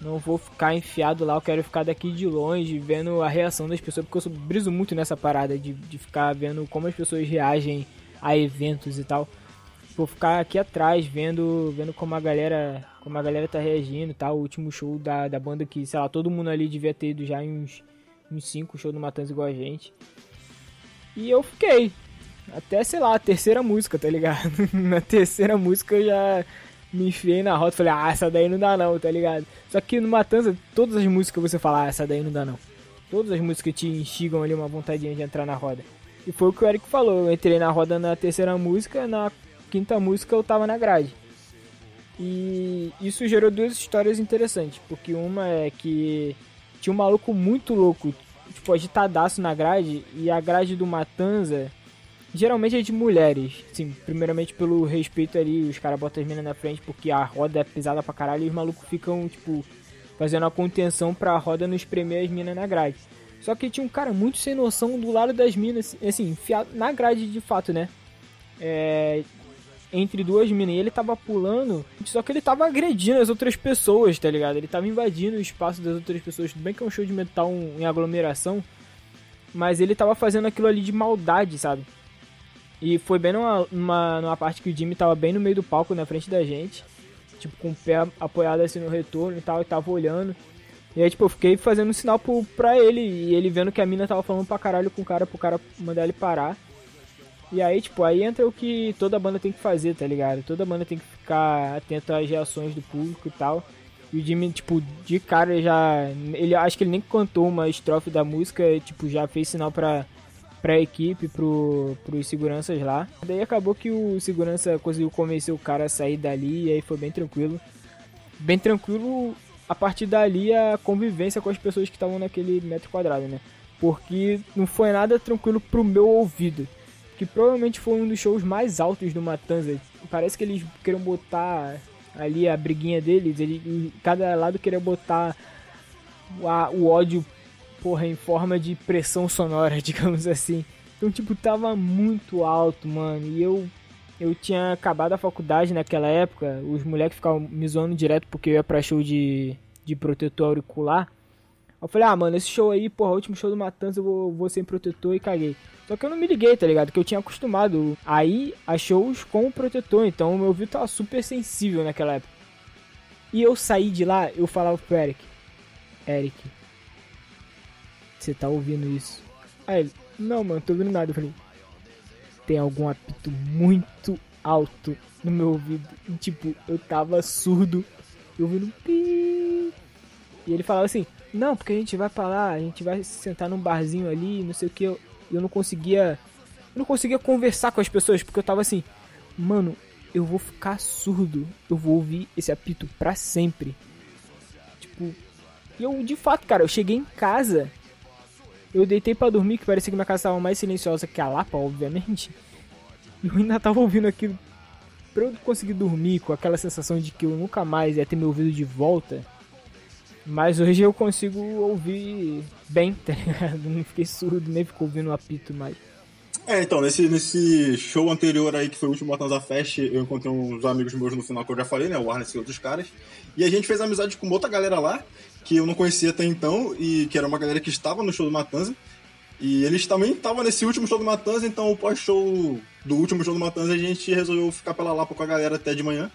Não vou ficar enfiado lá, eu quero ficar daqui de longe, vendo a reação das pessoas, porque eu briso muito nessa parada de, de ficar vendo como as pessoas reagem a eventos e tal. Vou ficar aqui atrás, vendo, vendo como a galera, como a galera tá reagindo e tal. O último show da, da banda que, sei lá, todo mundo ali devia ter ido já em uns, uns cinco shows do Matanza igual a gente. E eu fiquei. Até, sei lá, a terceira música, tá ligado? (laughs) Na terceira música eu já me enfiei na rota e falei, ah, essa daí não dá não, tá ligado? Só que no Matanza, todas as músicas você fala, ah, essa daí não dá não. Todas as músicas te instigam ali uma vontadinha de entrar na roda. E foi o que o Eric falou, eu entrei na roda na terceira música, na quinta música eu tava na grade. E isso gerou duas histórias interessantes, porque uma é que tinha um maluco muito louco, tipo, agitadaço na grade, e a grade do Matanza geralmente é de mulheres. Sim, primeiramente pelo respeito ali, os caras botam as minas na frente porque a roda é pesada pra caralho e os malucos ficam, tipo, fazendo a contenção pra roda não espremer as minas na grade. Só que tinha um cara muito sem noção do lado das minas, assim, enfiado na grade de fato, né? É, entre duas minas e ele tava pulando, só que ele tava agredindo as outras pessoas, tá ligado? Ele tava invadindo o espaço das outras pessoas. Tudo bem que é um show de metal em aglomeração, mas ele tava fazendo aquilo ali de maldade, sabe? E foi bem numa, numa, numa parte que o Jimmy tava bem no meio do palco, na frente da gente. Tipo, com o pé apoiado assim no retorno e tal, e tava olhando. E aí, tipo, eu fiquei fazendo um sinal pro, pra ele, e ele vendo que a mina tava falando pra caralho com o cara, pro cara mandar ele parar. E aí, tipo, aí entra o que toda banda tem que fazer, tá ligado? Toda banda tem que ficar atento às reações do público e tal. E o Jimmy, tipo, de cara já. Ele acho que ele nem cantou uma estrofe da música, tipo, já fez sinal pra, pra equipe, pro, pros seguranças lá. Daí acabou que o segurança conseguiu convencer o cara a sair dali e aí foi bem tranquilo. Bem tranquilo a partir dali a convivência com as pessoas que estavam naquele metro quadrado, né? Porque não foi nada tranquilo pro meu ouvido. Que provavelmente foi um dos shows mais altos do Matanza. Parece que eles queriam botar ali a briguinha deles. Ele, cada lado queria botar o, ódio porra, em forma de pressão sonora, (laughs) digamos assim. Então, tipo, tava muito alto, mano. E eu eu tinha acabado a faculdade naquela época. Os moleques ficavam me zoando direto porque eu ia pra show de, de protetor auricular. Eu falei, ah, mano, esse show aí, porra, o último show do Matanza eu vou, vou sem protetor e caguei. Só que eu não me liguei, tá ligado? Que eu tinha acostumado aí a shows com o protetor. Então o meu ouvido tava super sensível naquela época. E eu saí de lá, eu falava pro Eric: Eric, você tá ouvindo isso? Aí ele, não, mano, tô ouvindo nada. Eu falei, tem algum apito muito alto no meu ouvido. E, tipo, eu tava surdo, eu ouvindo pi. E ele falava assim, não, porque a gente vai pra lá, a gente vai sentar num barzinho ali, não sei o que. Eu, eu não conseguia. Eu não conseguia conversar com as pessoas, porque eu tava assim, mano, eu vou ficar surdo. Eu vou ouvir esse apito pra sempre. Tipo. E eu, de fato, cara, eu cheguei em casa eu deitei para dormir, que parecia que minha casa estava mais silenciosa que a Lapa, obviamente. E eu ainda tava ouvindo aquilo. Pra eu conseguir dormir com aquela sensação de que eu nunca mais ia ter meu ouvido de volta. Mas hoje eu consigo ouvir bem, (laughs) tá ligado? Não fiquei surdo, nem ficou ouvindo o apito mais. É, então, nesse, nesse show anterior aí, que foi o último Matanza Fest, eu encontrei uns amigos meus no final que eu já falei, né? O Arnes e outros caras. E a gente fez amizade com outra galera lá que eu não conhecia até então, e que era uma galera que estava no show do Matanza. E eles também estavam nesse último show do Matanza, então o pós-show do último show do Matanza a gente resolveu ficar pela Lapa com a galera até de manhã.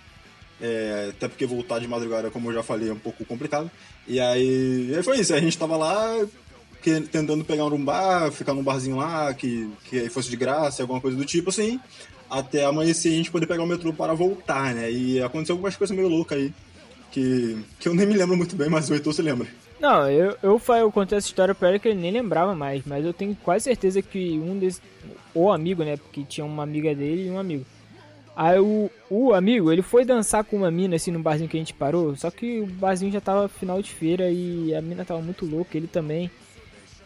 É, até porque voltar de madrugada, como eu já falei, é um pouco complicado. E aí, aí foi isso, a gente tava lá que, tentando pegar um bar, ficar num barzinho lá, que, que fosse de graça, alguma coisa do tipo assim, até amanhecer a gente poder pegar o metrô para voltar, né? E aconteceu algumas coisas meio loucas aí que, que eu nem me lembro muito bem, mas o Heitor se lembra. Não, eu, eu, eu contei essa história pra ele que ele nem lembrava mais, mas eu tenho quase certeza que um desses. O amigo, né? Porque tinha uma amiga dele e um amigo. Aí o, o amigo, ele foi dançar com uma mina assim no barzinho que a gente parou, só que o barzinho já tava final de feira e a mina tava muito louca, ele também.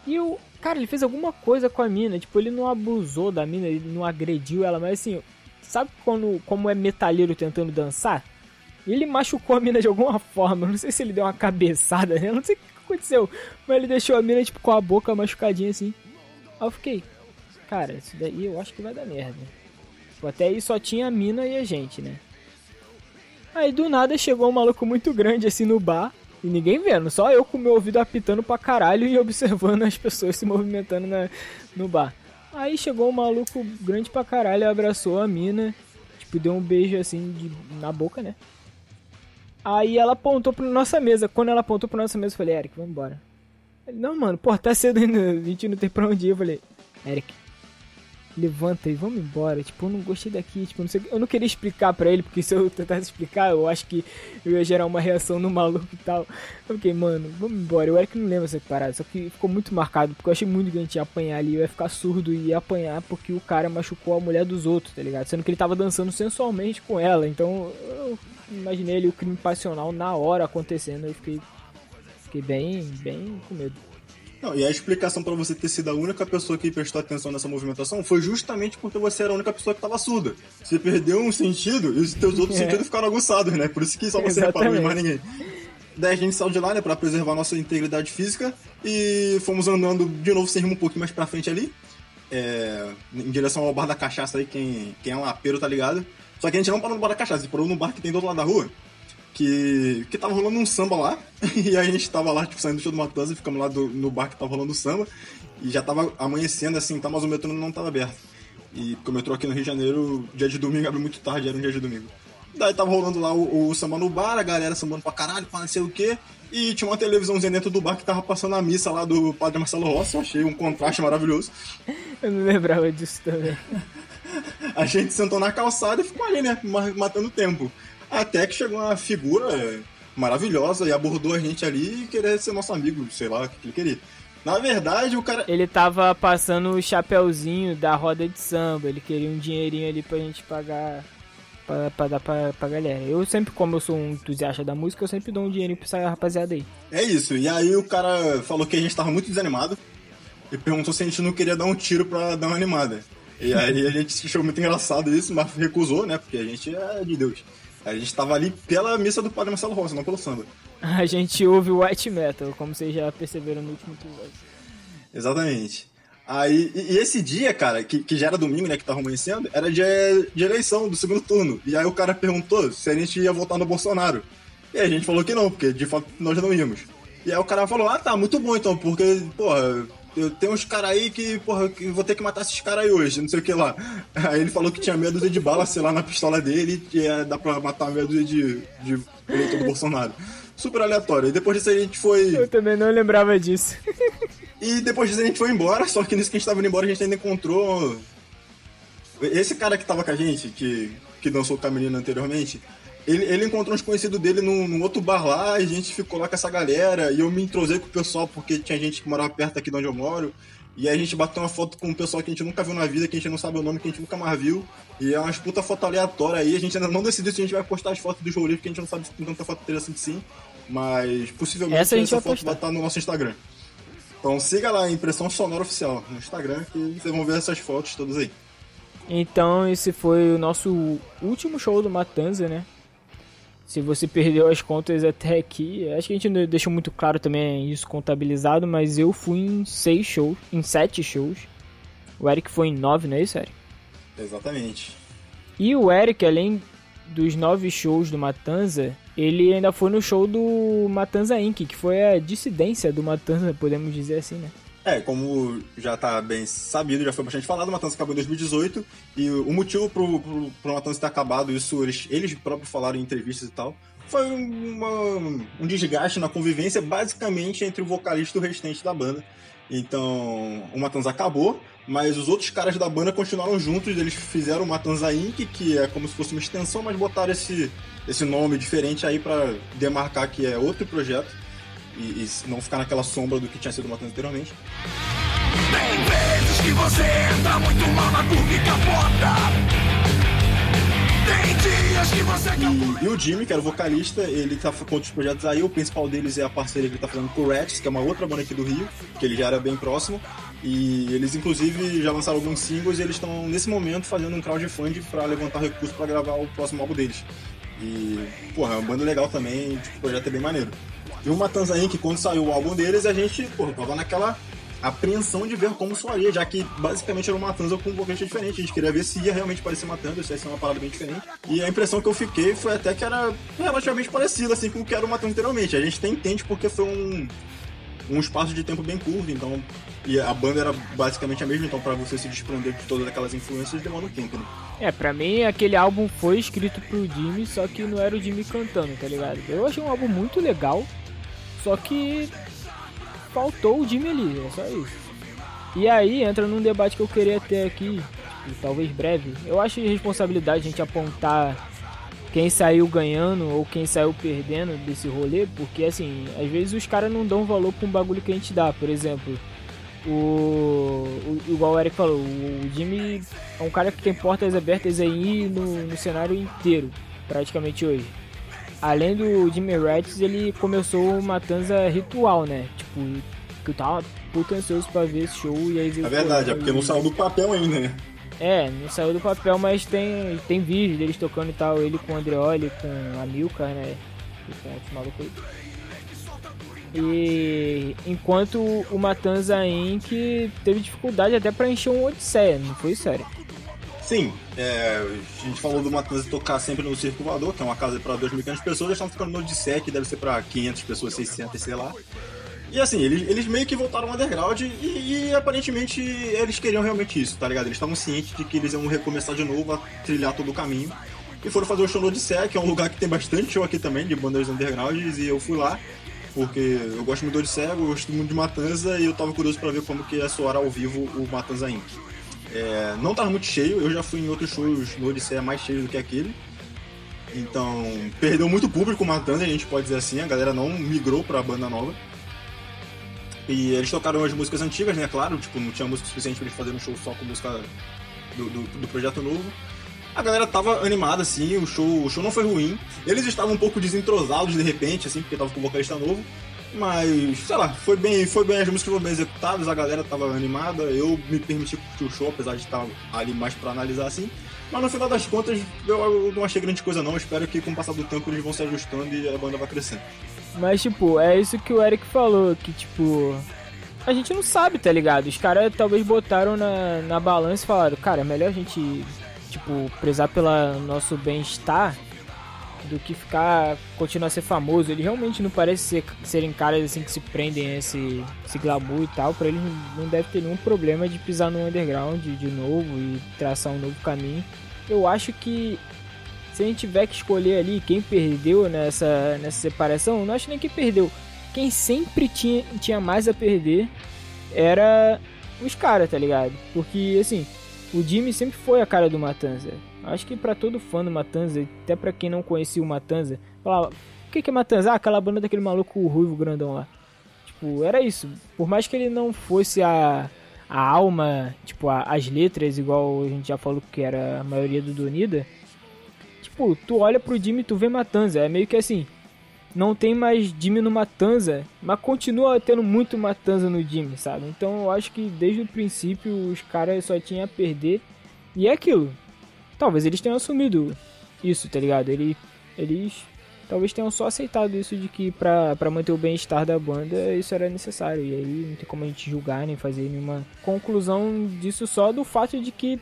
E o. Cara, ele fez alguma coisa com a mina, tipo, ele não abusou da mina, ele não agrediu ela, mas assim, sabe quando como é metalheiro tentando dançar? E ele machucou a mina de alguma forma. Não sei se ele deu uma cabeçada, né? Não sei o que aconteceu. Mas ele deixou a mina, tipo, com a boca machucadinha assim. Aí eu fiquei, cara, isso daí eu acho que vai dar merda. Tipo, até aí só tinha a mina e a gente, né? Aí do nada chegou um maluco muito grande assim no bar. E ninguém vendo, só eu com meu ouvido apitando pra caralho e (laughs) observando as pessoas se movimentando na, no bar. Aí chegou um maluco grande pra caralho, abraçou a mina, tipo, deu um beijo assim de, na boca, né? Aí ela apontou pra nossa mesa. Quando ela apontou pra nossa mesa, eu falei, Eric, vamos embora. Ele, não, mano, pô, tá cedo ainda, (laughs) a gente não tem pra onde ir. Eu falei, Eric, levanta e vamos embora. Tipo, eu não gostei daqui, tipo, eu não, sei, eu não queria explicar pra ele, porque (laughs) se eu tentasse explicar, eu acho que eu ia gerar uma reação no maluco e tal. Eu fiquei, mano, vamos embora. O Eric não lembra essa parada, só que ficou muito marcado, porque eu achei muito que ia apanhar ali, eu ia ficar surdo e ia apanhar porque o cara machucou a mulher dos outros, tá ligado? Sendo que ele tava dançando sensualmente com ela, então eu imaginei ali o crime passional na hora acontecendo e fiquei, fiquei bem, bem com medo. Não, e a explicação para você ter sido a única pessoa que prestou atenção nessa movimentação foi justamente porque você era a única pessoa que estava surda. Você perdeu um sentido e os teus outros é. (laughs) sentidos ficaram aguçados, né? Por isso que só você reparou e mais ninguém. Daí a gente saiu de lá, né, pra preservar nossa integridade física e fomos andando de novo sem rumo um pouquinho mais pra frente ali, é, em direção ao bar da cachaça aí, quem, quem é um lapeiro tá ligado. Só que a gente não parou no bar da cachaça, a gente parou no bar que tem do outro lado da rua. Que, que tava rolando um samba lá. (laughs) E a gente tava lá, tipo, saindo do show do Matanza e ficamos lá do, no bar que tava rolando o samba. E já tava amanhecendo assim, tá, mas o metrô não tava aberto. E porque o metrô aqui no Rio de Janeiro, dia de domingo, abre muito tarde, era um dia de domingo. Daí tava rolando lá o, o samba no bar, a galera sambando pra caralho, pra não sei o quê. E tinha uma televisãozinha dentro do bar que tava passando a missa lá do Padre Marcelo Rossi. Eu achei um contraste maravilhoso. (laughs) Eu não lembrava disso também. (laughs) a gente sentou na calçada e ficou ali, né? Matando tempo. Até que chegou uma figura maravilhosa e abordou a gente ali e queria ser nosso amigo, sei lá o que ele queria. Na verdade, o cara. Ele tava passando o chapéuzinho da roda de samba. Ele queria um dinheirinho ali pra gente pagar. Pra, pra dar pra, pra galera. Eu sempre, como eu sou um entusiasta da música, eu sempre dou um dinheirinho pra essa rapaziada aí. É isso. E aí o cara falou que a gente tava muito desanimado. E perguntou se a gente não queria dar um tiro pra dar uma animada. E aí a gente achou muito engraçado isso, mas recusou, né? Porque a gente é de Deus. A gente tava ali pela missa do Padre Marcelo Rossi, não pelo samba. A gente ouve white metal, como vocês já perceberam no último episódio. Exatamente. Aí, e, e esse dia, cara, que, que já era domingo, né, que tava amanhecendo, era dia de eleição do segundo turno. E aí o cara perguntou se a gente ia votar no Bolsonaro. E a gente falou que não, porque de fato nós não íamos. E aí o cara falou, ah tá, muito bom então, porque, porra, eu tenho uns caras aí que, porra, que vou ter que matar esses caras aí hoje, não sei o que lá. (laughs) Aí ele falou que tinha meia dúzia de bala, sei lá, na pistola dele, e ia dar pra matar meia dúzia de, de eleitor do Bolsonaro. Super aleatório. E depois disso a gente foi. Eu também não lembrava disso. E depois disso a gente foi embora, só que nisso que a gente tava indo embora a gente ainda encontrou. Esse cara que tava com a gente, que, que dançou com a menina anteriormente, ele, ele encontrou uns conhecidos dele num, num outro bar lá, e a gente ficou lá com essa galera, e eu me entrosei com o pessoal porque tinha gente que morava perto aqui de onde eu moro. E aí a gente bateu uma foto com um pessoal que a gente nunca viu na vida, que a gente não sabe o nome, que a gente nunca mais viu. E é umas puta foto aleatória aí. A gente ainda não decidiu se a gente vai postar as fotos dos rolos, porque a gente não sabe se tem tanta foto interessante sim. Mas possivelmente Essa a gente vai foto postar. vai estar no nosso Instagram. Então siga lá, Impressão Sonora Oficial, no Instagram, que vocês vão ver essas fotos todas aí. Então esse foi o nosso último show do Matanza, né? Se você perdeu as contas até aqui, acho que a gente não deixou muito claro também isso contabilizado, mas eu fui em seis shows, em sete shows. O Eric foi em nove, não é isso, Eric? Exatamente. E o Eric, além dos nove shows do Matanza, ele ainda foi no show do Matanza Inc., que foi a dissidência do Matanza, podemos dizer assim, né? É, como já tá bem sabido, já foi bastante falado, o Matanza acabou em 2018, e o motivo pro, pro, Matanza ter acabado, isso eles, eles próprios falaram em entrevistas e tal, foi uma- um desgaste na convivência, basicamente, entre o vocalista e o restante da banda. Então, o Matanza acabou, mas os outros caras da banda continuaram juntos, eles fizeram o Matanza Inc., que é como se fosse uma extensão, mas botaram esse, esse nome diferente aí pra demarcar que é outro projeto. E, e não ficar naquela sombra do que tinha sido o Matanza anteriormente. Tem vezes que você entra muito mal na curva e capota. Tem dias que você calcula. E, e o Jimmy, que era o vocalista, ele tá com outros projetos aí. O principal deles é a parceria que ele tá fazendo com o Rex, que é uma outra banda aqui do Rio, que ele já era bem próximo. E eles, inclusive, já lançaram alguns singles e eles estão, nesse momento, fazendo um crowdfunding pra levantar recursos pra gravar o próximo álbum deles. E, porra, é uma banda legal também, tipo, o projeto é bem maneiro. E o Matanza Inc., quando saiu o álbum deles, a gente, porra, tava naquela apreensão de ver como soaria, já que basicamente era uma Matanza com um vocalista diferente. A gente queria ver se ia realmente parecer Matanza, se ia ser uma parada bem diferente. E a impressão que eu fiquei foi até que era relativamente parecida, assim, com o que era o Matanza anteriormente. A gente até entende porque foi um, um espaço de tempo bem curto, então... E a banda era basicamente a mesma, então pra você se desprender de todas aquelas influências demora um tempo, né? É, pra mim aquele álbum foi escrito pro Jimmy, só que não era o Jimmy cantando, tá ligado? Eu achei um álbum muito legal, só que faltou o Jimmy ali, é só isso. E aí entra num debate que eu queria ter aqui, tipo, talvez breve. Eu acho irresponsabilidade a gente apontar quem saiu ganhando ou quem saiu perdendo desse rolê, porque assim, às vezes os caras não dão valor pra um bagulho que a gente dá, por exemplo. O, o- igual o Eric falou, o Jimmy é um cara que tem portas abertas aí no, no cenário inteiro, praticamente hoje. Além do Jimmy Rats, ele começou o Matanza ritual, né? Tipo, que eu tava puto ansioso pra ver esse show e aí veio É verdade, é porque não saiu do papel ainda, né? É, não saiu do papel, mas tem, tem vídeo deles tocando e tal, ele com o Andreoli, com a Milka, né? E com outros malucos aí. E enquanto o Matanza Inc. teve dificuldade até pra encher um Odisseia, não foi sério? Sim, é, a gente falou do Matanza tocar sempre no Circo Voador, que é uma casa para 2.500 pessoas, eles estão ficando no Odisseia, que deve ser para 500 pessoas, 600, sei lá. E assim, eles, eles meio que voltaram ao underground e, e aparentemente eles queriam realmente isso, tá ligado? Eles estavam cientes de que eles iam recomeçar de novo a trilhar todo o caminho. E foram fazer o show no Odisseia, que é um lugar que tem bastante show aqui também, de bandas undergrounds, e eu fui lá, porque eu gosto muito do Odisseia, eu gosto muito de Matanza, e eu tava curioso para ver como que ia soar ao vivo o Matanza Inc. É, não tava muito cheio, eu já fui em outros shows no Odisseia mais cheio do que aquele. Então, perdeu muito público o Matanza, a gente pode dizer assim, a galera não migrou pra banda nova. E eles tocaram as músicas antigas, né? Claro, tipo, não tinha música suficiente pra eles fazerem um show só com música do, do, do projeto novo. A galera tava animada, assim, o show, o show não foi ruim. Eles estavam um pouco desentrosados de repente, assim, porque tava com o vocalista novo. Mas, sei lá, foi bem, foi bem, as músicas foram bem executadas, a galera tava animada, eu me permiti curtir o show, apesar de estar ali mais pra analisar assim. Mas no final das contas, eu, não achei grande coisa não, espero que com o passar do tempo eles vão se ajustando e a banda vai crescendo. Mas, tipo, é isso que o Eric falou, que, tipo, a gente não sabe, tá ligado? Os caras talvez botaram na, na balança e falaram, cara, é melhor a gente, tipo, prezar pelo nosso bem-estar do que ficar, continuar a ser famoso. Ele realmente não parece ser, serem caras assim que se prendem a esse, esse glamour e tal. Pra eles não deve ter nenhum problema de pisar no underground de novo e traçar um novo caminho. Eu acho que se a gente tiver que escolher ali quem perdeu nessa, nessa separação, não acho nem que perdeu. Quem sempre tinha, tinha mais a perder era os caras, tá ligado? Porque, assim, o Jimmy sempre foi a cara do Matanza. Acho que para todo fã do Matanza, até para quem não conhecia o Matanza, falava: o que, que é Matanza? Ah, aquela banda daquele maluco ruivo grandão lá. Tipo, era isso. Por mais que ele não fosse a, a alma, tipo, a, as letras, igual a gente já falou que era a maioria do Donida. Tipo, tu olha pro Jimmy e tu vê Matanza. É meio que assim. Não tem mais Jimmy no Matanza, mas continua tendo muito Matanza no Jimmy, sabe? Então eu acho que desde o princípio os caras só tinham a perder. E é aquilo, Talvez eles tenham assumido isso, tá ligado? Ele, eles talvez tenham só aceitado isso de que pra, pra manter o bem-estar da banda isso era necessário. E aí não tem como a gente julgar nem fazer nenhuma conclusão disso só do fato de que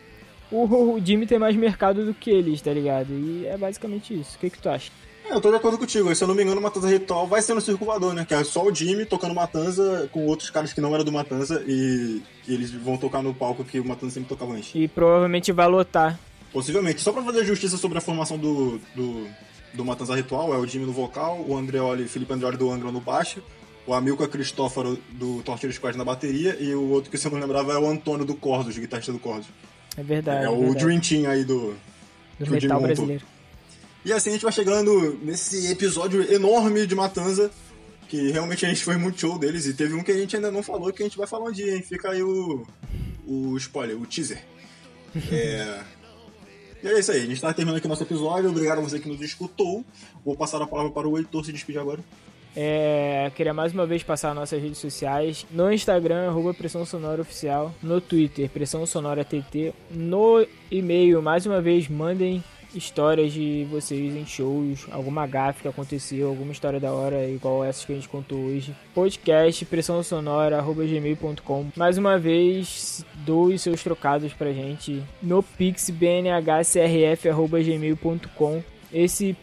o, o Jimmy tem mais mercado do que eles, tá ligado? E é basicamente isso. O que, que tu acha? É, eu tô de acordo contigo. Se eu não me engano, o Matanza Ritual vai ser no circulador, né? Que é só o Jimmy tocando Matanza com outros caras que não eram do Matanza e, e eles vão tocar no palco que o Matanza sempre tocava antes. E provavelmente vai lotar Possivelmente. Só pra fazer justiça sobre a formação do, do, do Matanza Ritual, é o Jimmy no vocal, o Andreoli, Felipe Andreoli do Angra no baixo, o Amilcar Cristófaro do Torture Squad na bateria, e o outro que você não lembrava é o Antônio do Cordos, guitarrista do Cordos. É verdade. É, é o verdade. Dream Team aí do, do metal brasileiro. E assim a gente vai chegando nesse episódio enorme de Matanza, que realmente a gente foi muito show deles, e teve um que a gente ainda não falou, que a gente vai falar um dia, hein? Fica aí o, o spoiler, o teaser. (laughs) É... E é isso aí, a gente está terminando aqui o nosso episódio. Obrigado a você que nos escutou. Vou passar a palavra para o Heitor se despedir agora. É, queria mais uma vez passar nossas redes sociais. No Instagram, arroba Pressão Sonora Oficial. No Twitter, Pressão Sonora TT. No e-mail, mais uma vez, mandem histórias de vocês em shows, alguma gafe que aconteceu, alguma história da hora, igual essas que a gente contou hoje. Podcast pressão sonora gmail.com. Mais uma vez, doe seus trocados pra gente no pix bnhcrf@gmail.com. Esse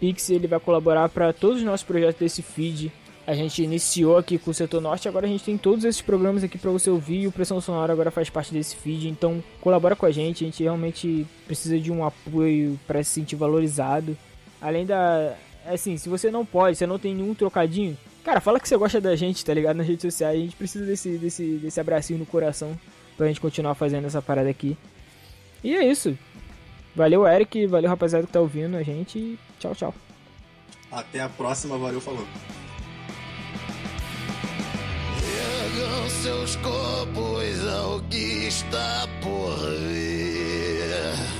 pix ele vai colaborar para todos os nossos projetos desse feed. A gente iniciou aqui com o Setor Norte, agora a gente tem todos esses programas aqui para você ouvir e o Pressão Sonora agora faz parte desse feed, então colabora com a gente, a gente realmente precisa de um apoio para se sentir valorizado. Além da. Assim, se você não pode, você não tem nenhum trocadinho, cara, fala que você gosta da gente, tá ligado? Nas redes sociais, a gente precisa desse, desse, desse abracinho no coração pra gente continuar fazendo essa parada aqui. E é isso. Valeu, Eric, valeu, rapaziada que tá ouvindo a gente. Tchau, tchau. Até a próxima, valeu, falou. entregam seus corpos ao que está por vir.